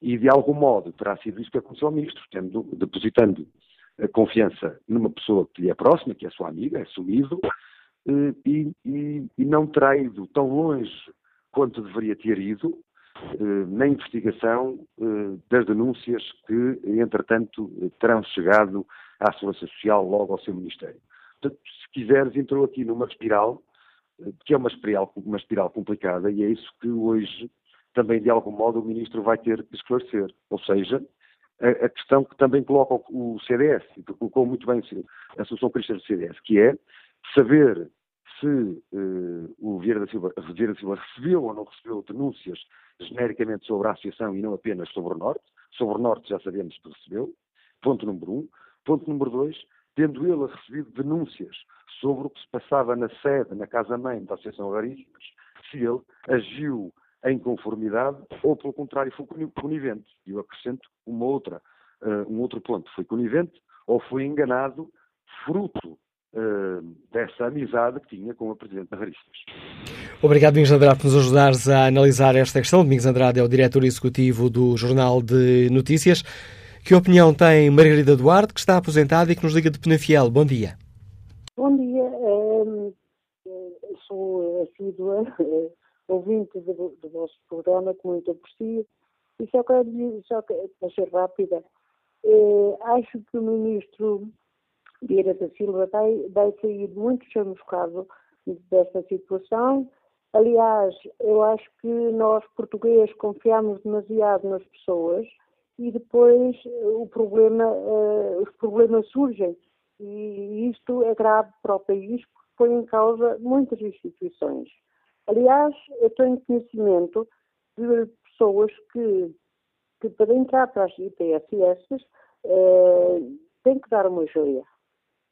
E, de algum modo, terá sido isso que aconteceu ao Ministro, tendo, depositando a confiança numa pessoa que lhe é próxima, que é sua amiga, é sumido, eh, e, e, e não terá ido tão longe quanto deveria ter ido eh, na investigação eh, das denúncias que, entretanto, terão chegado à Segurança Social logo ao seu Ministério. Portanto, se quiseres, entrou aqui numa espiral que é uma espiral, uma espiral complicada e é isso que hoje também, de algum modo, o Ministro vai ter que esclarecer. Ou seja, a, a questão que também coloca o, CDS, e que colocou muito bem a Associação Cristã do CDS, que é saber se uh, o Vieira da, Silva, Vieira da Silva recebeu ou não recebeu denúncias genericamente sobre a associação e não apenas sobre o Norte. Sobre o Norte já sabemos que recebeu. Ponto número um. Ponto número dois, tendo ele recebido denúncias sobre o que se passava na sede, na casa-mãe da Associação Raríssimas, se ele agiu em conformidade ou, pelo contrário, foi conivente. E eu acrescento uma outra, uh, um outro ponto. Foi conivente ou foi enganado fruto uh, dessa amizade que tinha com a Presidente Raríssimas. Obrigado, Domingos Andrade, por nos ajudares a analisar esta questão. Domingos Andrade é o diretor executivo do Jornal de Notícias. Que opinião tem Margarida Duarte, que está aposentada e que nos liga de Penafiel? Bom dia. Bom dia. Um, sou assídua, (laughs) uh, ouvinte do, do, vosso programa, que muito aprecio. E só quero dizer, só que, para ser rápida, uh, acho que o ministro Vieira da Silva vai, vai sair muito chamuscado desta situação. Aliás, eu acho que nós, portugueses, confiamos demasiado nas pessoas e depois eh, o problema, uh, os problemas surgem. E isto é grave para o país põe em causa muitas instituições. Aliás, eu tenho conhecimento de pessoas que, que para entrar para as IPSS uh, têm que dar uma joia.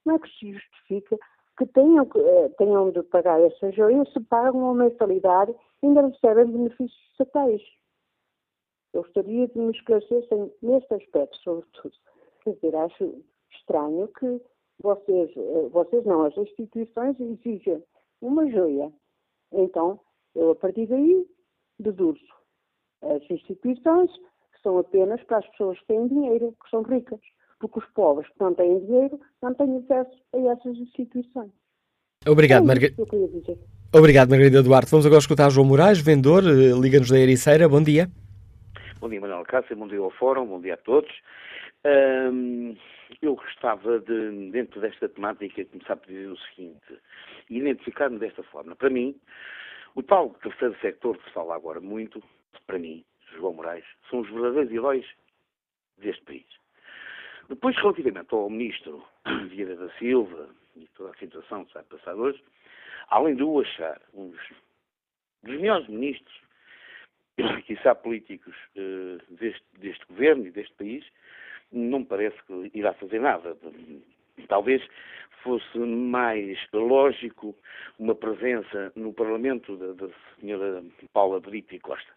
Como é que se justifica que tenham, uh, tenham de pagar essa joia se pagam uma mensalidade e ainda recebem benefícios estatais? Eu gostaria de me esclarecessem neste aspecto, sobretudo. Quer dizer, acho estranho que vocês, eh, vocês não, as instituições exigem uma joia. Então, eu a partir daí deduzo. As instituições são apenas para as pessoas que têm dinheiro, que são ricas. Porque os pobres que não têm dinheiro não têm acesso a essas instituições. Obrigado, é Margarida. Obrigado, Margarida Duarte. Vamos agora escutar João Moraes, vendedor, eh, Liga-nos da Ericeira. Bom dia. Bom dia, Manuel Cássio, bom dia ao Fórum, bom dia a todos. Um, eu gostava de, dentro desta temática, começar a pedir o seguinte, identificar-me desta forma. Para mim, o tal terceiro sector que se fala agora muito, para mim, João Moraes, são os verdadeiros heróis deste país. Depois, relativamente ao ministro (clears throat) Vieira da Silva e toda a situação que está a passar hoje, além de o achar um dos, melhores ministros (clears throat) quiçá políticos uh, deste, deste governo e deste país, não parece que irá fazer nada. Talvez fosse mais lógico uma presença no Parlamento da, da senhora Paula Brito e Costa.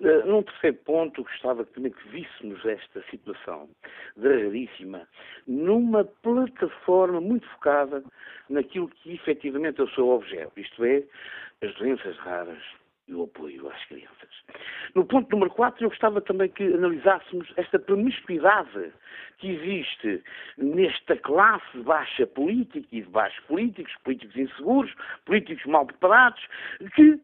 Uh, num terceiro ponto, gostava também que víssemos esta situação raríssima numa plataforma muito focada naquilo que efetivamente é o seu objeto, isto é, as doenças raras, e o apoio às crianças. No ponto número 4, eu gostava também que analisássemos esta promiscuidade que existe nesta classe baixa política e de baixos políticos, políticos inseguros, políticos mal preparados, que,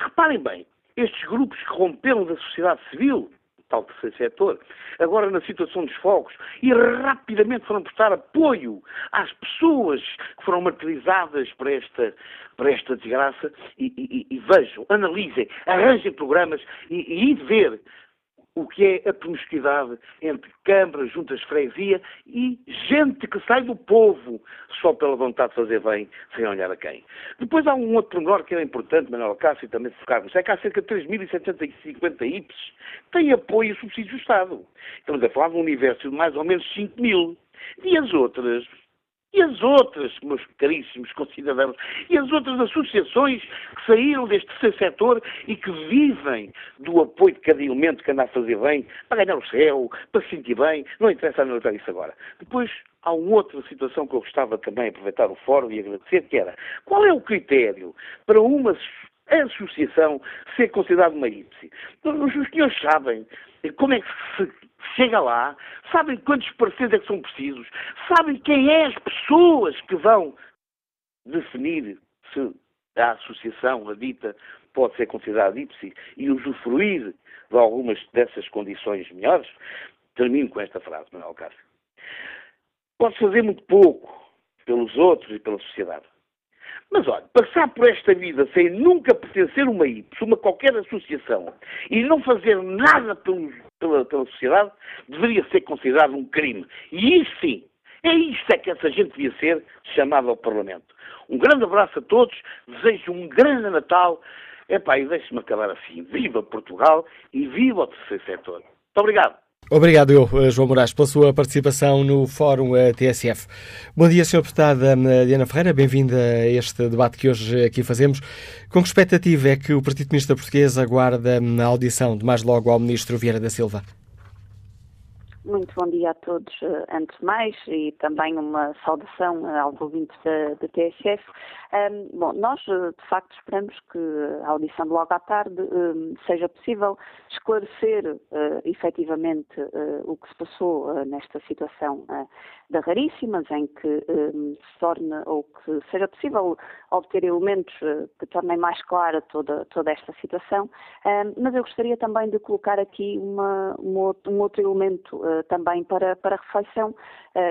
reparem bem, estes grupos que romperam da sociedade civil, tal terceiro setor, agora na situação dos fogos, e rapidamente foram prestar apoio às pessoas que foram martirizadas por esta, por esta desgraça, e, e, e vejam, analisem, arranjem programas e, e ver o que é a promiscuidade entre câmaras, juntas de freguesia e gente que sai do povo só pela vontade de fazer bem, sem olhar a quem. Depois há um outro pormenor que é importante, Manuel Cássio, também focarmos, é que há cerca de 3.750 IPs têm apoio e subsídio do Estado. Estamos a falar de um universo de mais ou menos 5 mil. E as outras, e as outras, meus caríssimos concidadãos, e as outras associações que saíram deste setor e que vivem do apoio de cada elemento que anda a fazer bem, para ganhar o céu, para se sentir bem, não interessa analisar isso agora. Depois, há uma outra situação que eu gostava também de aproveitar o fórum e agradecer, que era, qual é o critério para uma associação ser considerada uma IPSI? Os senhores sabem como é que se chega lá, sabem quantos parceiros é que são precisos, sabem quem é as pessoas que vão definir se a associação, a dita, pode ser considerada IPSI e usufruir de algumas dessas condições melhores. Termino com esta frase, Manuel Cássio. Pode fazer muito pouco pelos outros e pela sociedade. Mas olha, passar por esta vida sem nunca pertencer a uma IPS, uma qualquer associação, e não fazer nada pela, pela sociedade, deveria ser considerado um crime. E isso sim, é isto é que essa gente devia ser chamada ao Parlamento. Um grande abraço a todos, desejo um grande Natal. Epá, e deixe-me acabar assim. Viva Portugal e viva o terceiro setor. Muito obrigado. Obrigado eu, eh, João Moraes, pela sua participação no Fórum eh, TSF. Bom dia, Sr. Deputada eh, Diana Ferreira, bem-vinda a este debate que hoje aqui fazemos. Com que expectativa é que o Partido Comunista Português aguarda a audição de mais logo ao Ministro Vieira da Silva? Muito bom dia a todos, antes de mais, e também uma saudação aos ouvintes da TSF. Um, bom, nós, de facto, esperamos que a audição de logo à tarde um, seja possível esclarecer uh, efetivamente uh, o que se passou uh, nesta situação uh, da Raríssimas, em que um, se torne, ou que seja possível obter elementos que tornem mais clara toda, toda esta situação. mas eu gostaria também de colocar aqui uma, uma, um outro elemento também para, para reflexão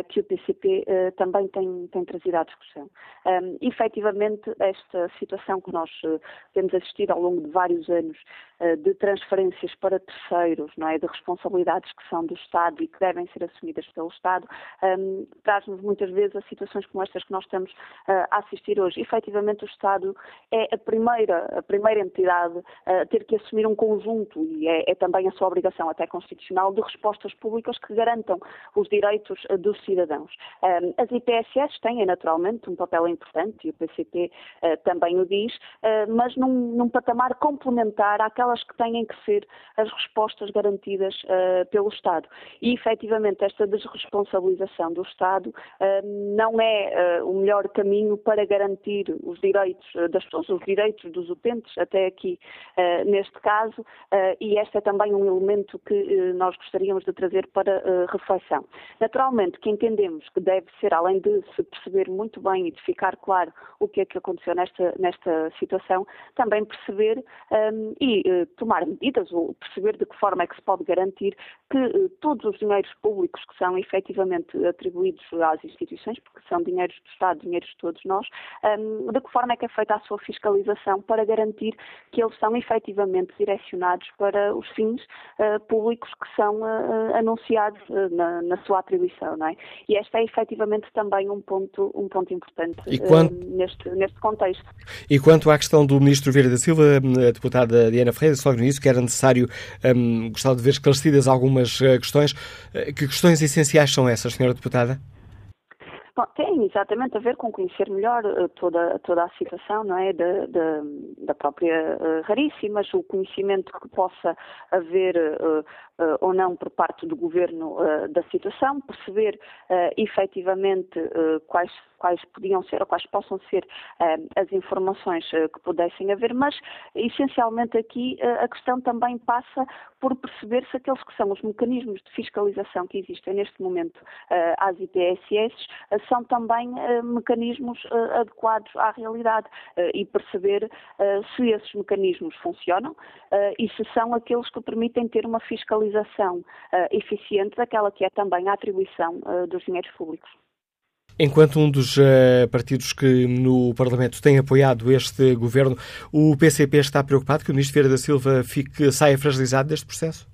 que o PCP também tem, tem trazido à discussão. Um, efetivamente, esta situação que nós temos assistido ao longo de vários anos de transferências para terceiros, não é, de responsabilidades que são do Estado e que devem ser assumidas pelo Estado, um, traz-nos muitas vezes a situações como estas que nós estamos uh, a assistir hoje. Efetivamente, o Estado é a primeira, a primeira entidade a ter que assumir um conjunto, e é, é também a sua obrigação até constitucional, de respostas públicas que garantam os direitos uh, dos cidadãos. Um, as IPSS têm, naturalmente, um papel importante, e o PCP uh, também o diz, mas num, num patamar complementar àquela aquelas que têm que ser as respostas garantidas uh, pelo Estado. E, efetivamente, esta desresponsabilização do Estado uh, não é uh, o melhor caminho para garantir os direitos das pessoas, os direitos dos utentes, até aqui neste caso, e este é também um elemento que nós gostaríamos de trazer para reflexão. Naturalmente, que entendemos que deve ser, além de se perceber muito bem e de ficar claro o que é que aconteceu nesta, nesta situação, também perceber um, e tomar medidas ou perceber de que forma é que se pode garantir que uh, todos os dinheiros públicos que são efetivamente atribuídos às instituições, porque são dinheiros do Estado, dinheiros de todos nós, um, de que forma é que é feita a sua fiscalização para garantir que eles são efetivamente direcionados para os fins uh, públicos que são uh, anunciados na, na, sua atribuição, não é? E este é efetivamente também um ponto, um ponto importante quanto... neste, neste contexto. E quanto à questão do Ministro Vieira da Silva, a deputada Diana Ferreira, logo nisso que era necessário, um, de ver esclarecidas algumas uh, questões. Uh, que questões essenciais são essas, senhora deputada? Bom, tem exatamente a ver com conhecer melhor uh, toda, toda a situação, não é? Da, da, da própria uh, Raríssimas, o conhecimento que possa haver uh, ou não por parte do governo da situação, perceber efetivamente quais quais podiam ser ou quais possam ser uh, as informações uh, que pudessem haver, mas essencialmente aqui uh, a questão também passa por perceber se aqueles que são os mecanismos de fiscalização que existem neste momento às IPSS são também mecanismos adequados à realidade e perceber se esses mecanismos funcionam e se são aqueles que permitem ter uma fiscalização eficiente daquela que é também a atribuição dos dinheiros públicos. Enquanto um dos uh, partidos que no Parlamento tem apoiado este governo, o PCP está preocupado que o Ministro Vieira da Silva fique, saia fragilizado deste processo?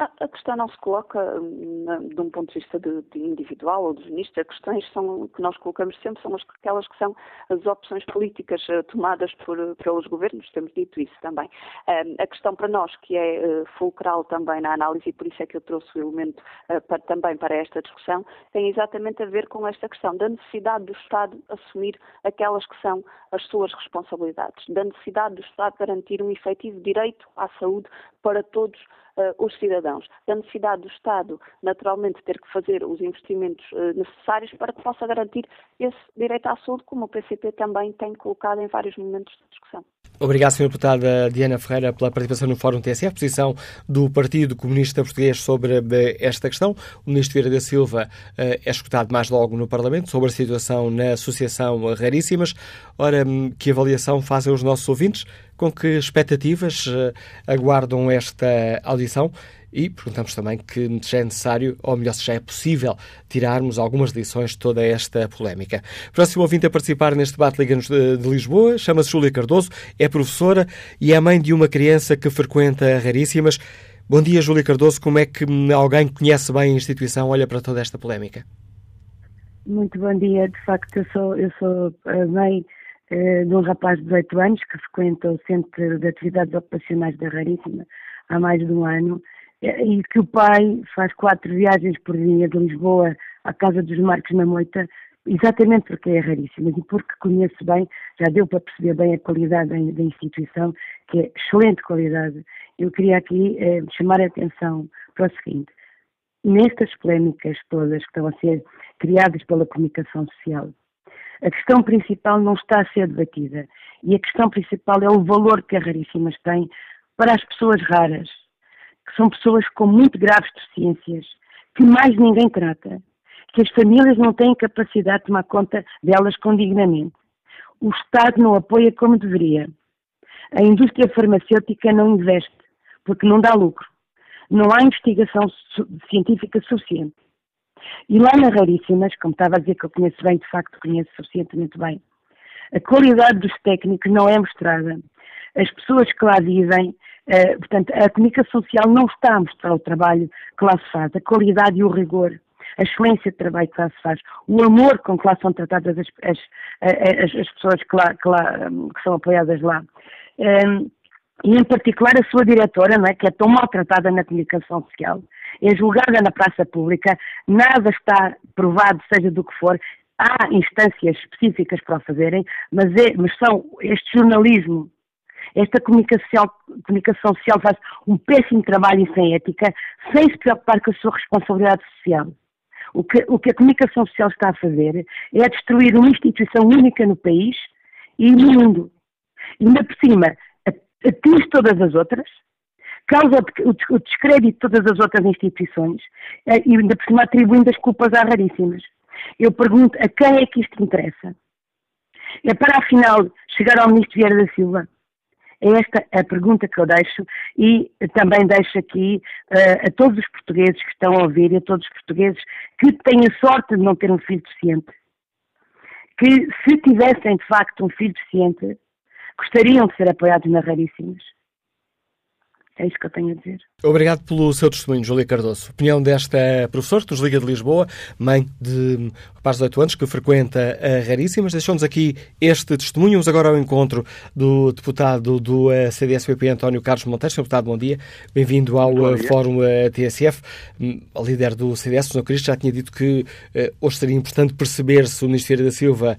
A, questão não se coloca hum, de um ponto de vista de, de individual ou dos ministros, as questões são, que nós colocamos sempre são aquelas que são as opções políticas uh, tomadas por, pelos governos, temos dito isso também. Uh, a questão para nós, que é uh, fulcral também na análise, e por isso é que eu trouxe o elemento para, também para esta discussão, tem exatamente a ver com esta questão da necessidade do Estado assumir aquelas que são as suas responsabilidades, da necessidade do Estado garantir um efetivo direito à saúde para todos os cidadãos, da necessidade do Estado, naturalmente, ter que fazer os investimentos uh, necessários para que possa garantir esse direito à saúde, como o PCP também tem colocado em vários momentos de discussão. Obrigado, Sra. Deputada Diana Ferreira, pela participação no Fórum TSF, posição do Partido Comunista Português sobre eh, esta questão. O Ministro Vieira da Silva é escutado mais logo no Parlamento sobre a situação na Associação Raríssimas. Ora, hum, que avaliação fazem os nossos ouvintes? Com que expectativas aguardam esta audição? E perguntamos também que se é necessário, ou melhor, se já é possível, tirarmos algumas lições de toda esta polémica. Próximo ouvinte a participar neste debate Liga-nos de, de, Lisboa chama-se Júlia Cardoso, é professora e é mãe de uma criança que frequenta Raríssimas. Bom dia, Júlia Cardoso. Como é que alguém que conhece bem a instituição olha para toda esta polémica? Muito bom dia. De facto, eu sou, eu sou mãe eh, de um rapaz de 18 anos que frequenta o Centro de Atividades Ocupacionais da Raríssima há mais de um ano e que o pai faz quatro viagens por dia de Lisboa à casa dos Marcos na Moita, exatamente porque é raríssima e porque conheço bem, já deu para perceber bem a qualidade da, instituição, que é excelente qualidade. Eu queria aqui eh, chamar a atenção para o seguinte, nestas polémicas todas que estão a ser criadas pela comunicação social, a questão principal não está a ser debatida e a questão principal é o valor que a Raríssimas tem para as pessoas raras, que são pessoas com muito graves deficiências, que mais ninguém trata, que as famílias não têm capacidade de tomar conta delas com dignamente. O Estado não apoia como deveria. A indústria farmacêutica não investe, porque não dá lucro. Não há investigação científica suficiente. E lá na Raríssimas, como estava a dizer que eu conheço bem, de facto conheço suficientemente bem, a qualidade dos técnicos não é mostrada. As pessoas que lá vivem Uh, portanto, a comunicação social não está a mostrar o trabalho que lá se faz, a qualidade e o rigor, a excelência de trabalho que lá se faz, o amor com que lá são tratadas as, as, as, as pessoas que, lá, que, lá, que são apoiadas lá. Ehm, e em particular a sua diretora, não é, que é tão maltratada na comunicação social, é julgada na praça pública, nada está provado, seja do que for, há instâncias específicas para o fazerem, mas, é, mas são este jornalismo esta comunicação, comunicação social faz um péssimo trabalho e sem ética, sem se preocupar com a sua responsabilidade social. O que, o que a comunicação social está a fazer é destruir uma instituição única no país e no mundo. E ainda por cima, atinge todas as outras, causa o descrédito de todas as outras instituições eh, e ainda por cima atribuindo as culpas a raríssimas. Eu pergunto a quem é que isto interessa? É para afinal chegar ao Ministro Vieira da Silva é esta a pergunta que eu deixo e também deixo aqui uh, a todos os portugueses que estão a ouvir e a todos os portugueses que têm a sorte de não ter um filho deficiente, que se tivessem de facto um filho deficiente, gostariam de ser apoiados na Raríssimas. É isso que eu tenho a dizer. Obrigado pelo seu testemunho, Júlia Cardoso. Opinião desta professora que nos liga de Lisboa, mãe de rapaz de 8 anos que frequenta a Raríssimas. Deixou-nos aqui este testemunho. Vamos agora ao encontro do deputado do eh, CDS-PP, António Carlos Monteiro. Senhor deputado, bom dia. Bem-vindo ao eh, Fórum eh, TSF. Hum, a líder do CDS, o Sr. Cristo, já tinha dito que hoje seria importante perceber se o Ministério da Silva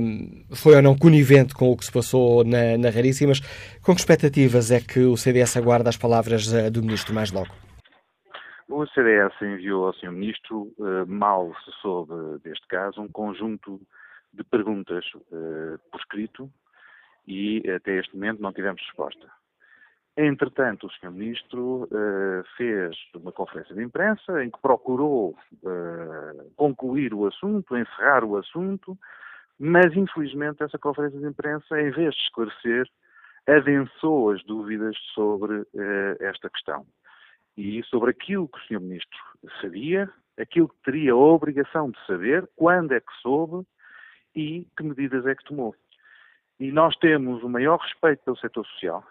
hum, foi ou não conivente com o que se passou na, na Raríssimas. Com que expectativas é que o CDS aguarda as palavras do Ministro? Ministro mais logo? O CDS enviou ao Sr. Ministro, eh, mal se soube deste caso, um conjunto de perguntas eh, por escrito e até este momento não tivemos resposta. Entretanto, o Sr. Ministro eh, fez uma conferência de imprensa em que procurou concluir o assunto, encerrar o assunto, mas infelizmente essa conferência de imprensa, em vez de esclarecer, adensou as dúvidas sobre uh, esta questão e sobre aquilo que o Sr. Ministro sabia, aquilo que teria a obrigação de saber, quando é que soube e que medidas é que tomou. E nós temos o maior respeito pelo setor social.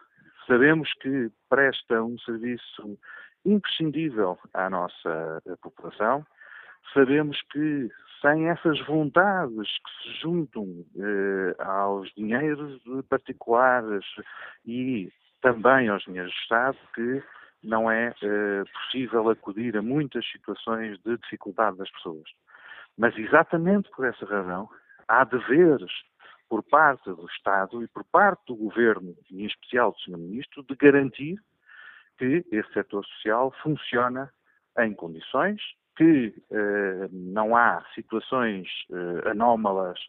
Sabemos que presta um serviço imprescindível à nossa população. Sabemos que sem essas vontades que se juntam eh, aos dinheiros particulares e também aos dinheiros do Estado, que não é eh, possível acudir a muitas situações de dificuldade das pessoas. Mas exatamente por essa razão, há deveres por parte do Estado e por parte do Governo, e em especial do Sr. Ministro, de garantir que esse setor social funciona em condições que eh, não há situações eh, anómalas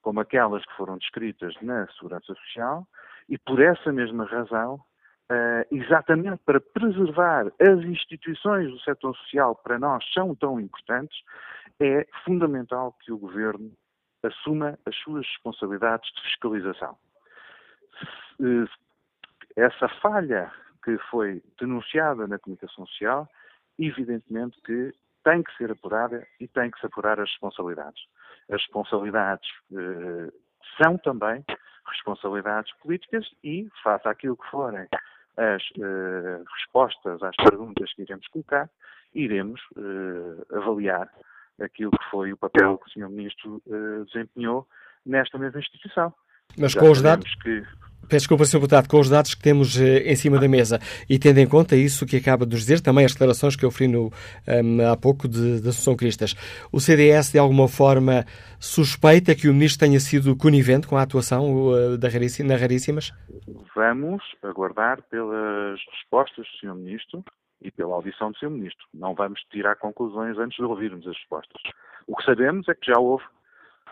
como aquelas que foram descritas na Segurança Social e por essa mesma razão, eh, exatamente para preservar as instituições do setor social para nós são tão importantes, é fundamental que o Governo assuma as suas responsabilidades de fiscalização. Essa falha que foi denunciada na comunicação social, evidentemente que tem que ser apurada e tem que se apurar as responsabilidades. As responsabilidades eh, são também responsabilidades políticas e, face àquilo que forem as eh, respostas às perguntas que iremos colocar, iremos eh, avaliar aquilo que foi o papel que o Sr. Ministro eh, desempenhou nesta mesma instituição. Mas Já com os dados que Peço desculpa, Sr. Deputado, com os dados que temos eh, em cima da mesa e tendo em conta isso que acaba de dizer, também as declarações que eu referi no, um, há pouco de, de Assunção Cristas, o CDS de alguma forma suspeita que o Ministro tenha sido conivente com a atuação uh, da na Raríssimas? Vamos aguardar pelas respostas do Sr. Ministro e pela audição do Sr. Ministro. Não vamos tirar conclusões antes de ouvirmos as respostas. O que sabemos é que já houve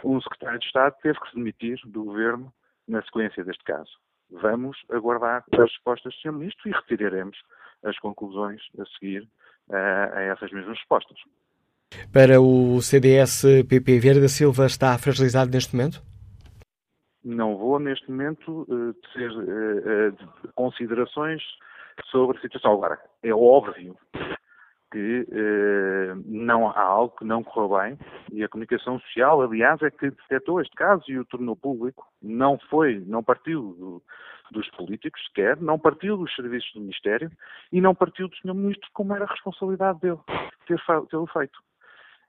um secretário de Estado que teve que se demitir do Governo na sequência deste caso. Vamos aguardar as respostas do Sr. Ministro e retiraremos as conclusões a seguir uh, a essas mesmas respostas. Para o CDS-PP, Vieira da Silva está fragilizado neste momento? Não vou, neste momento, uh, ter uh, considerações sobre a situação. Agora, é óbvio que eh, não há algo que não correu bem e a comunicação social, aliás, é que detectou este caso e o tornou público. Não foi, não partiu do, dos políticos sequer, não partiu dos serviços do Ministério e não partiu do Sr. Ministro, como era a responsabilidade dele ter tê-lo feito.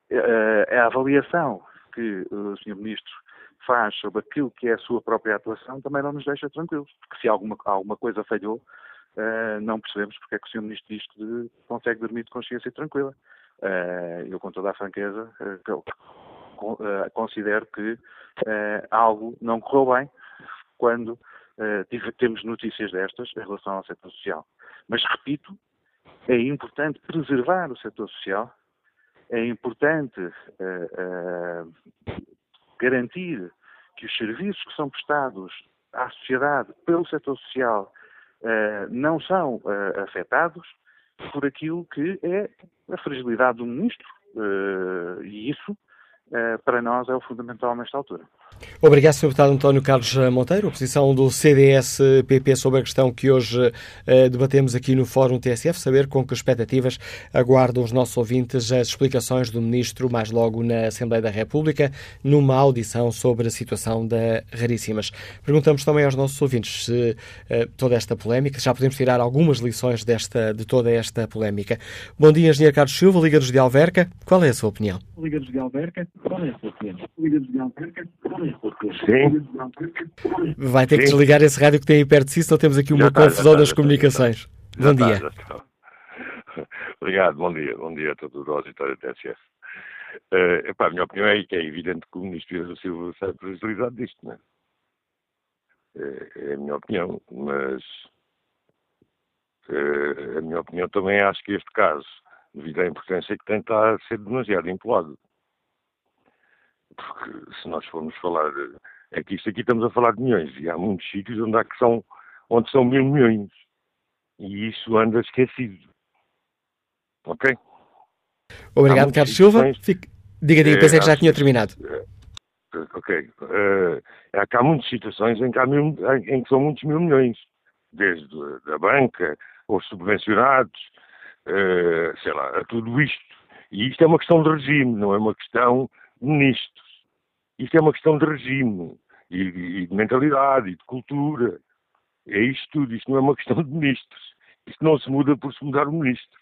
Eh, a avaliação que o Sr. Ministro faz sobre aquilo que é a sua própria atuação também não nos deixa tranquilos, porque se alguma, alguma coisa falhou, uh, não percebemos porque é que o Sr. Ministro diz que consegue dormir de consciência tranquila. Uh, eu, com toda a franqueza, uh, considero que algo não correu bem quando temos notícias destas em relação ao setor social. Mas, repito, é importante preservar o setor social, é importante garantir que os serviços que são prestados à sociedade pelo setor social uh, não são uh, afetados por aquilo que é a fragilidade do ministro. Uh, e isso, para nós, é o fundamental nesta altura. Obrigado, Sr. Deputado António Carlos Monteiro. A posição do CDS-PP sobre a questão que hoje uh, debatemos aqui no Fórum TSF, saber com que expectativas aguardam os nossos ouvintes as explicações do Ministro mais logo na Assembleia da República, numa audição sobre a situação da Raríssimas. Perguntamos também aos nossos ouvintes se uh, toda esta polémica, já podemos tirar algumas lições desta, de toda esta polémica. Bom dia, Engenheiro Carlos Silva, Liga dos de Alverca. Qual é a sua opinião? Liga dos de Alverca, é é? Sim. Vai ter que desligar esse rádio que tem aí perto de si, senão temos aqui uma já confusão nas comunicações. bom dia. Obrigado, bom dia. Bom dia a todos os auditores da TSF. Uh, epá, a minha opinião é que é evidente que o Ministro da Silva sai prejudicado disto, não é? É, é a minha opinião, mas uh, a minha opinião também acho que este caso, devido à importância que tem, está a ser demasiado empolado porque se nós formos falar, é que isto aqui estamos a falar de milhões, e há muitos sítios onde, há que são, onde são mil milhões, e isso anda esquecido. Ok? Obrigado, Carlos Silva. Fique... Diga, diga, pensei que já tinha terminado. Eh, ok. Uh, é que há muitas situações em que, há mil, em que são muitos mil milhões, desde a banca, os subvencionados, uh, sei lá, a tudo isto. E isto é uma questão de regime, não é uma questão ministros. Isto é uma questão de regime, e, e de mentalidade, e de cultura. É isto tudo, isto não é uma (laughs) questão de ministros. Isto não se muda por se mudar o ministro.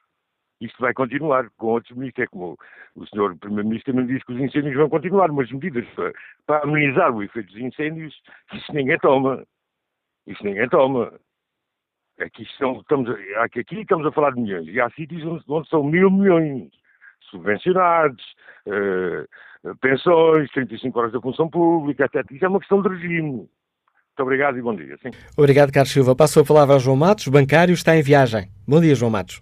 isto vai continuar com outros ministros. É como o senhor Primeiro-Ministro também disse que os incêndios vão continuar, mas medidas para, para amenizar o efeito dos incêndios, isso ninguém toma. Isso ninguém toma. Aqui, estamos, aqui, aqui estamos a falar de milhões, e há sítios onde, onde são mil milhões subvencionados, uh, pensões, 35 horas da função pública, etc. Isso é uma questão de regime. Muito obrigado e bom dia. Sim. Obrigado, Carlos Silva. Passo a palavra ao João Matos, bancário, está em viagem. Bom dia, João Matos.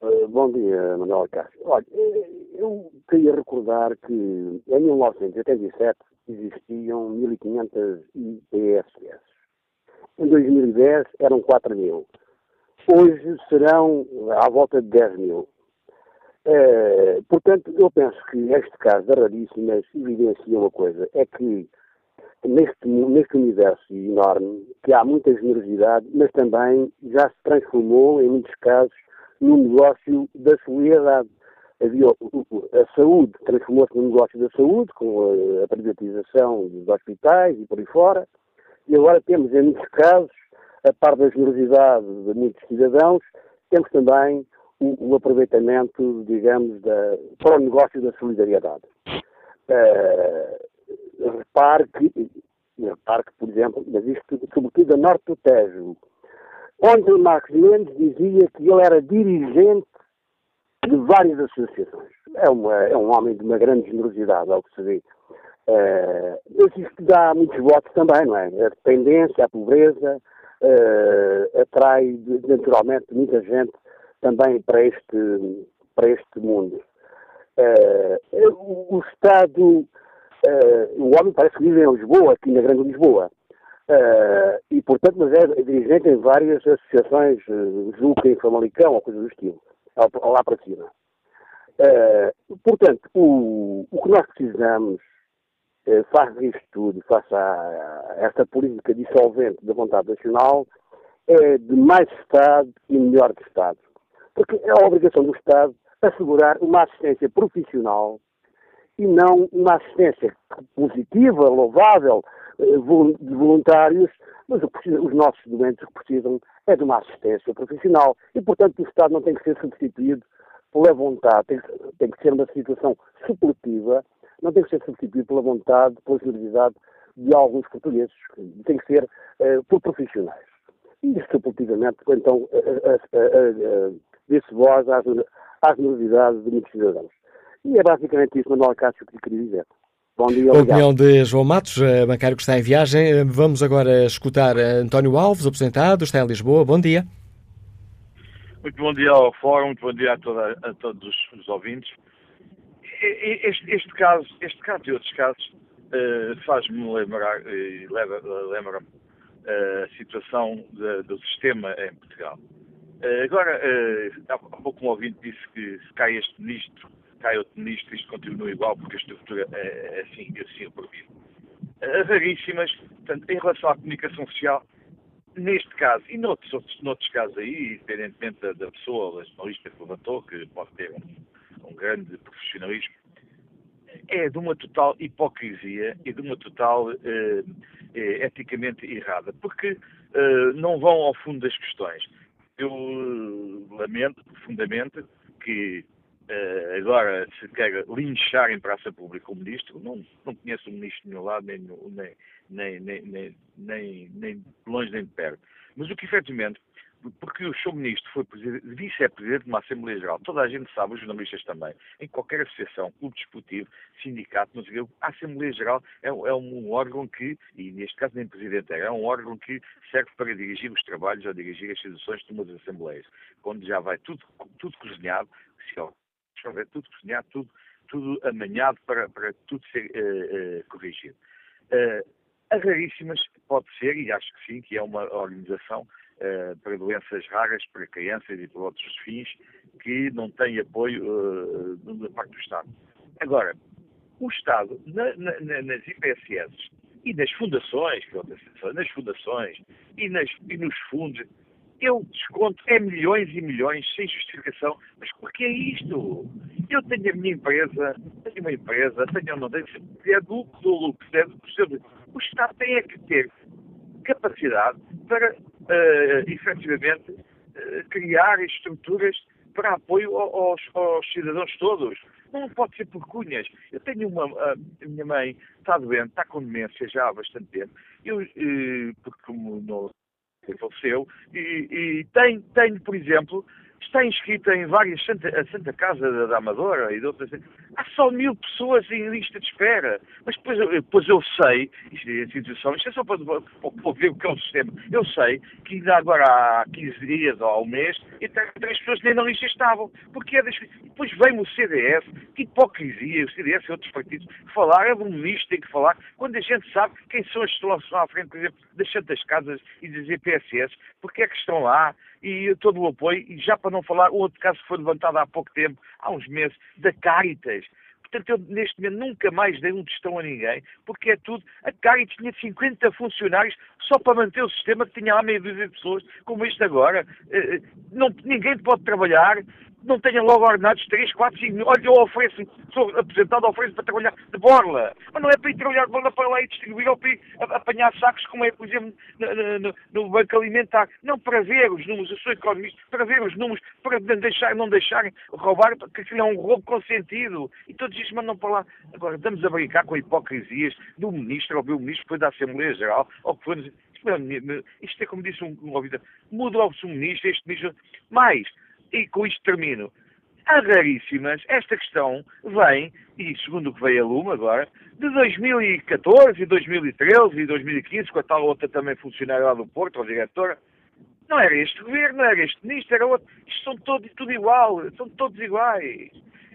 Uh, bom dia, Manuel Cássio. Olha, eh, eu queria recordar que em 1987 existiam 1.500 IPSS. Em 2010 eram 4 mil. Hoje serão à volta de 10 mil. É, portanto, eu penso que este caso da Raríssimas evidencia uma coisa, é que neste, neste universo enorme, que há muita generosidade, mas também já se transformou, em muitos casos, num negócio da solidariedade. Havia, a saúde transformou-se num negócio da saúde, com a, a privatização dos hospitais e por aí fora, e agora temos, em muitos casos, a par da generosidade de muitos cidadãos, temos também o, aproveitamento, digamos, da, para o negócio da solidariedade. Uh, repare que, repare que, por exemplo, mas isto sobretudo a norte do Tejo, onde Marcos Mendes dizia que ele era dirigente de várias associações. É, uma, é um homem de uma grande generosidade, ao que se vê. Uh, mas isto dá muitos votos também, não é? A dependência, a pobreza, uh, atrai naturalmente muita gente também para este, para este mundo. Uh, o, Estado, uh, o homem parece que vive em Lisboa, aqui na Grande Lisboa, uh, e portanto, mas é dirigente em várias associações, uh, Juca em Famalicão, ou coisa do estilo, lá para cima. portanto, o, o que nós precisamos, face a isto tudo, face a, esta política dissolvente da vontade nacional, é de mais Estado e melhor Estado porque é a obrigação do Estado assegurar uma assistência profissional e não uma assistência positiva, louvável, eh, de voluntários, mas os nossos doentes que precisam é de uma assistência profissional e, portanto, o Estado não tem que ser substituído pela vontade, tem que, tem que ser uma situação supletiva, não tem que ser substituído pela vontade, pela generosidade de alguns portugueses, tem que ser uh, por profissionais. E, supletivamente, então, uh, desse voz às, às novidades de muitos cidadãos. E é basicamente isso, Manuel Cássio, que queria dizer. Bom dia, obrigado. Opinião de João Matos, eh, bancário que está em viagem. Eh, vamos agora escutar eh, António Alves, aposentado, está em Lisboa. Bom dia. Muito bom dia ao Fórum, muito bom dia a, toda, a todos os ouvintes. Este, este, caso, este caso e outros casos uh, faz-me lembrar, uh, lembra-me uh, a situação de, do sistema em Portugal. Uh, agora, uh, há pouco um ouvinte disse que se cai este ministro, cai outro ministro, isto continua igual porque a estrutura é, é assim, assim por vir. Raríssimas, portanto, em relação à comunicação social, neste caso e noutros, outros, noutros casos aí, independentemente da, da pessoa, da jornalista que levantou, que pode ter um, um grande profissionalismo, é de uma total hipocrisia e de uma total uh, eticamente errada, porque uh, não vão ao fundo das questões eu lamento profundamente que uh, agora se queira linchar em praça pública o ministro. Não, não conheço o ministro de nenhum lado, nem, nem, nem, nem, nem, nem de longe nem de perto. Mas o que efetivamente porque o seu ministro foi vice-presidente de uma Assembleia Geral. Toda a gente sabe, os jornalistas também, em qualquer associação, clube desportivo, sindicato, não sei o a Assembleia Geral é, é, um órgão que, e neste caso nem presidente é, é um órgão que serve para dirigir os trabalhos ou dirigir as decisões de umas assembleias, quando já vai tudo, tudo cozinhado, se houver tudo cozinhado, tudo, tudo amanhado para, para tudo ser uh, uh, corrigido. Uh, a Raríssimas pode ser, e acho que sim, que é uma organização uh, para doenças raras, para crianças e para outros fins, que não têm apoio uh, da parte do Estado. Agora, o Estado, na, na, nas IPSS e nas fundações, nas fundações e, nas, e nos fundos, eu desconto é milhões e milhões sem justificação. Mas por que é isto? Eu tenho a minha empresa, tenho uma empresa, tenho uma é do, do lucro, é do, o Estado tem é que ter capacidade para uh, efetivamente uh, criar estruturas para apoio aos, aos cidadãos todos. Não pode ser por cunhas. Eu tenho uma. A minha mãe está doente, está com demência já há bastante tempo. Eu, eh, porque como não faleceu, e, e tenho, tenho, por exemplo, está inscrita em várias Santa, a Santa Casa da, Amadora e de outras. Há só mil pessoas em lista de espera. Mas depois, depois eu sei, isto é situação, isto é só para, para, ver o que é o sistema. Eu sei que ainda agora há 15 dias ou há um mês, e tem três pessoas nem na lista estavam. Porque é das, depois vem o CDS, que hipocrisia, o CDS e outros partidos, falar, é um ministro tem que falar, quando a gente sabe quem são as que estão à frente, por exemplo, das Santas Casas e das EPSS, porque é que estão lá, e todo o apoio, e já para não falar, outro caso que foi levantado há pouco tempo, há uns meses, da Caritas. Portanto, eu neste momento nunca mais dei um tostão a ninguém, porque é tudo. A Caritas tinha 50 funcionários só para manter o sistema que tinha lá meia dúzia de pessoas, como este agora. Eh, eh, Não, ninguém pode trabalhar, não tenha logo ordenados 3, 4, 5 mil. Olha, eu ofereço, sou apresentado, ofereço para trabalhar de borla. Mas não é para ir trabalhar de borla para lá e distribuir ou para ir apanhar sacos, como é, por exemplo, no, no- no- banco alimentar. Não, para ver os números, eu sou economista, para ver os números, para deixar, não deixarem roubar, porque aquilo é um roubo consentido. E todos isto mandam para lá. Agora, estamos a brincar com hipocrisias do ministro, ou do ministro foi da Assembleia Geral, ou que foi... Isto é, como disse um, um ouvido, mudou-se um ministro, este ministro... Mais, e com isto termino. Há raríssimas, esta questão vem, e segundo o que veio a lume agora, de 2014, e 2013 e 2015, com a tal outra também funcionária lá do Porto, ou diretora. Não era este governo, não era este ministro, era outro. Isto são todos, tudo igual, são todos iguais.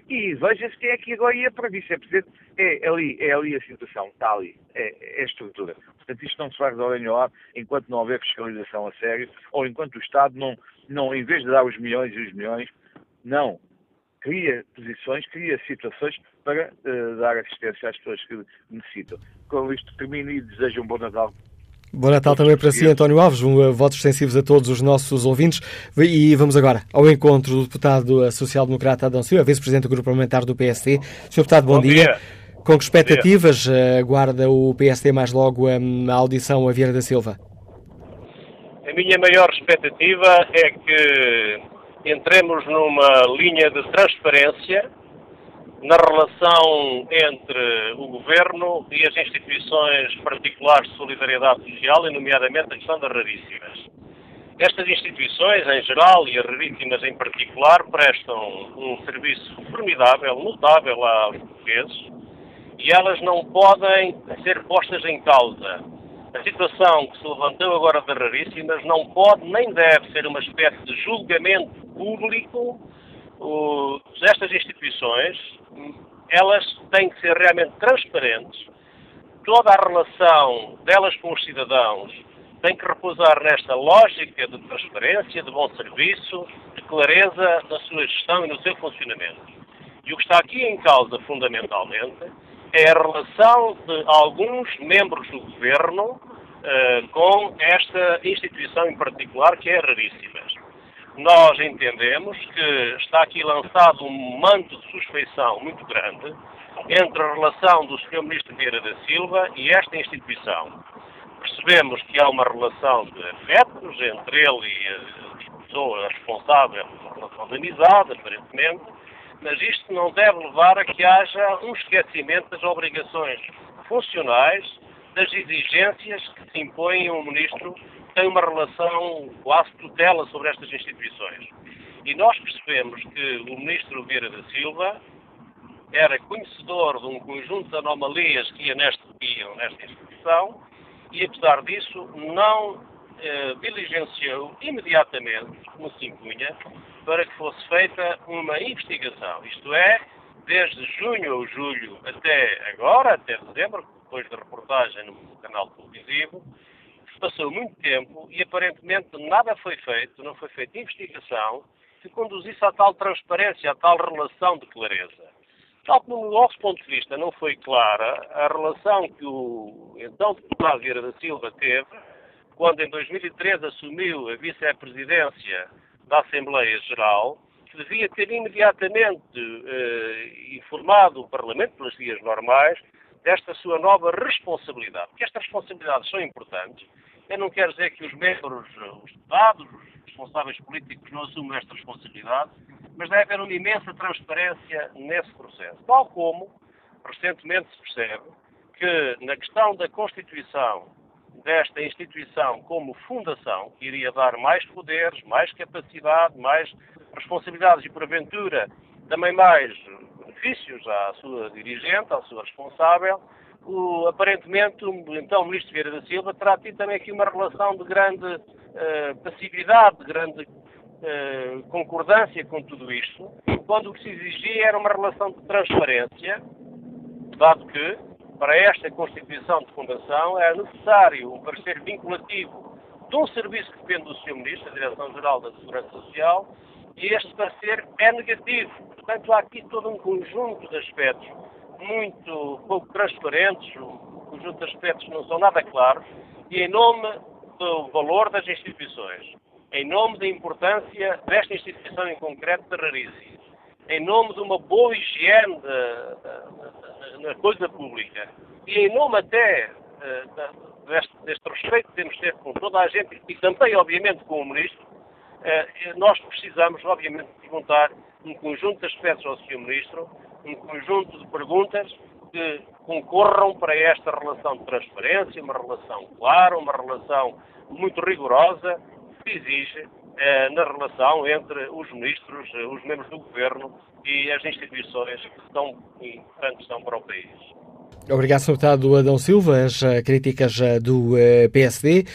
E veja-se quem é que agora ia para vice-presidente. É ali, é ali a situação, está ali, é, é a estrutura. Portanto, isto não se resolver em ar enquanto não houver fiscalização a sério, ou enquanto o Estado não, não, em vez de dar os milhões e os milhões, não cria posições, cria situações para eh, dar assistência às pessoas que necessitam. Com isto termino e desejo um bom Natal Bom Natal também para si, António Alves. Um, uh, votos extensivos a todos os nossos ouvintes. E vamos agora ao encontro do deputado uh, social-democrata Adão Silva, vice-presidente do grupo parlamentar do PSD. Sr. Deputado, bom, Bom dia. dia. Com que expectativas uh, aguarda o PSD mais logo um, a audição a Vieira da Silva? A minha maior expectativa é que entremos numa linha de transparência na relação entre o Governo e as instituições particulares de solidariedade social, e nomeadamente a questão das raríssimas. Estas instituições, em geral, e as raríssimas em particular, prestam um serviço formidável, notável aos portugueses, e elas não podem ser postas em causa. A situação que se levantou agora das raríssimas não pode nem deve ser uma espécie de julgamento público. Estas instituições, elas têm que ser realmente transparentes. Toda a relação delas com os cidadãos tem que repousar nesta lógica de transparência, de bom serviço, de clareza na sua gestão e no seu funcionamento. E o que está aqui em causa, fundamentalmente, é a relação de alguns membros do governo eh, com esta instituição em particular, que é raríssimas. Nós entendemos que está aqui lançado um manto de suspeição muito grande entre a relação do Sr. Ministro Vieira da Silva e esta instituição. Percebemos que há uma relação de afetos entre ele e a pessoa responsável, uma relação de amizade, aparentemente, mas isto não deve levar a que haja um esquecimento das obrigações funcionais, das exigências que se impõem a um ministro tem uma relação quase tutela sobre estas instituições. E nós percebemos que o ministro Vieira da Silva era conhecedor de um conjunto de anomalias que ia neste, nesta instituição e, apesar disso, não eh, diligenciou imediatamente, como se impunha, para que fosse feita uma investigação. Isto é, desde junho ou julho até agora, até dezembro, depois da reportagem no canal televisivo, passou muito tempo e aparentemente nada foi feito, não foi feita investigação que conduzisse à tal transparência, à tal relação de clareza. Tal como no nosso ponto de vista não foi clara a relação que o então deputado Vieira da Silva teve quando em 2013 assumiu a vice-presidência da Assembleia Geral, que devia ter imediatamente eh, informado o Parlamento, pelas vias normais, desta sua nova responsabilidade. Porque estas responsabilidades são importantes. Eu não quero dizer que os membros, os deputados, os responsáveis políticos não assumam esta responsabilidade, mas deve haver uma imensa transparência nesse processo. Tal como, recentemente se percebe, que na questão da constituição desta instituição como fundação, que iria dar mais poderes, mais capacidade, mais responsabilidades e, porventura, também mais benefícios à sua dirigente, à sua responsável, o, aparentemente, o, então, o Ministro Vieira da Silva terá tido também aqui uma relação de grande uh, passividade, de grande uh, concordância com tudo isto, quando o que se exigia era uma relação de transparência, dado que, para esta constituição de fundação, era necessário um parecer vinculativo de um serviço que depende do Sr. Ministro, a Direção-Geral da Segurança Social, e este parecer é negativo. Portanto, há aqui todo um conjunto de aspectos muito pouco transparentes, um conjunto de aspectos não são nada claros, e em nome do valor das instituições, em nome da importância desta instituição em concreto da em nome de uma boa higiene na coisa pública e em nome até uh, deste, deste, respeito que temos de ter com toda a gente e também, obviamente, com o Ministro, uh, nós precisamos, obviamente, perguntar um conjunto de aspectos ao Sr. Ministro, um conjunto de perguntas que concorram para esta relação de transparência, uma relação clara, uma relação muito rigorosa, que exige eh, na relação entre os ministros, eh, os membros do governo e as instituições que são importantes são para o país. Obrigado, Sr. Deputado Adão Silva. As uh, críticas uh, do uh, PSD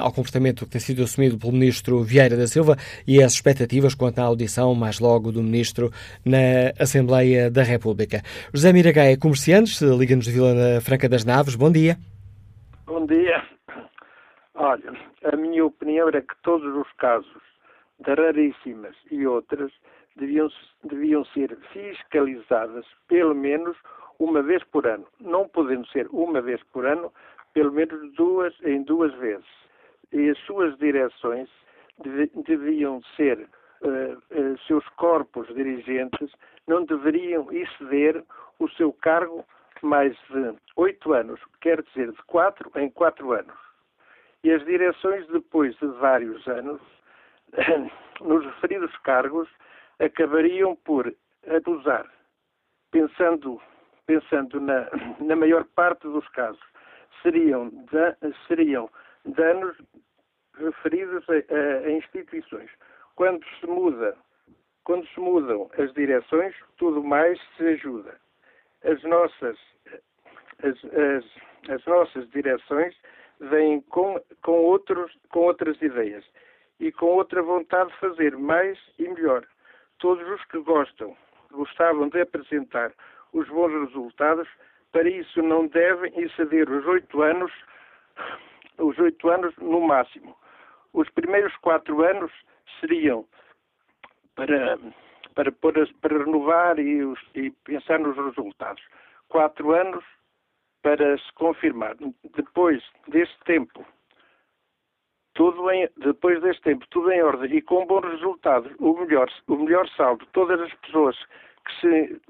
ao comportamento que tem sido assumido pelo Ministro Vieira da Silva e as expectativas quanto à audição mais logo do Ministro na Assembleia da República. José Miragaia, comerciantes, liga-nos de Vila Franca das Naves. Bom dia. Bom dia. Olha, a minha opinião era que todos os casos de raríssimas e outras deviam, deviam ser fiscalizadas pelo menos uma vez por ano. Não podendo ser uma vez por ano, pelo menos duas em duas vezes. E as suas direções deviam ser, uh, uh, seus corpos dirigentes não deveriam exceder o seu cargo mais de oito anos, quer dizer, de quatro em quatro anos. E as direções, depois de vários anos, (coughs) nos referidos cargos, acabariam por abusar, pensando pensando na, na maior parte dos casos, seriam, da, seriam danos referidos a, a, a, instituições. Quando se muda, quando se mudam as direções, tudo mais se ajuda. As nossas, as, as, as nossas direções vêm com, com, outros, com outras ideias e com outra vontade de fazer mais e melhor. Todos os que gostam, gostavam de apresentar os bons resultados, para isso não devem exceder os oito anos, os oito anos no máximo. Os primeiros quatro anos seriam para, para, para, para renovar e, os, e pensar nos resultados. Quatro anos para se confirmar. Depois deste tempo, tudo em, depois deste tempo, tudo em ordem e com bons resultados, o melhor, o melhor saldo, todas as pessoas que se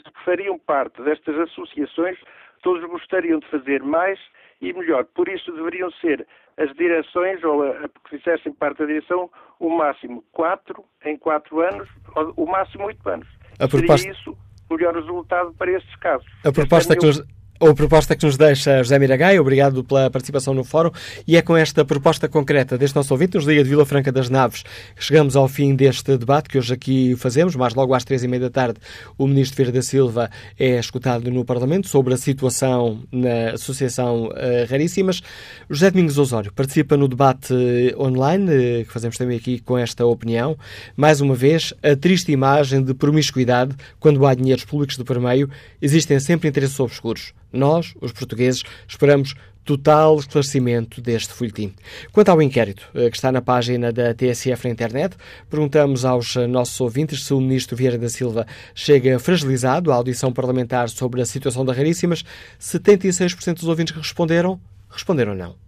que fariam parte destas associações, todos gostariam de fazer mais e melhor. Por isso deveriam ser as direções, ou a, que fizessem parte da direção, o máximo quatro em quatro anos, ou o máximo oito anos. A proposta... Seria isso o melhor resultado para estes casos. A proposta é que nos a proposta que nos deixa José Miragai, obrigado pela participação no fórum, e é com esta proposta concreta deste nosso ouvinte, nos Liga de Vila Franca das Naves, que chegamos ao fim deste debate que hoje aqui fazemos, mas logo às três e meia da tarde o Ministro Vieira da Silva é escutado no Parlamento sobre a situação na Associação uh, Raríssimas. José Domingos Osório participa no debate online, uh, que fazemos também aqui com esta opinião. Mais uma vez, a triste imagem de promiscuidade quando há dinheiros públicos de por meio, existem sempre interesses obscuros. Nós, os portugueses, esperamos total esclarecimento deste folhetim. Quanto ao inquérito eh, que está na página da TSF na internet, perguntamos aos eh, nossos ouvintes se o ministro Vieira da Silva chega fragilizado à audição parlamentar sobre a situação da Raríssimas. 76% dos ouvintes que responderam, responderam não.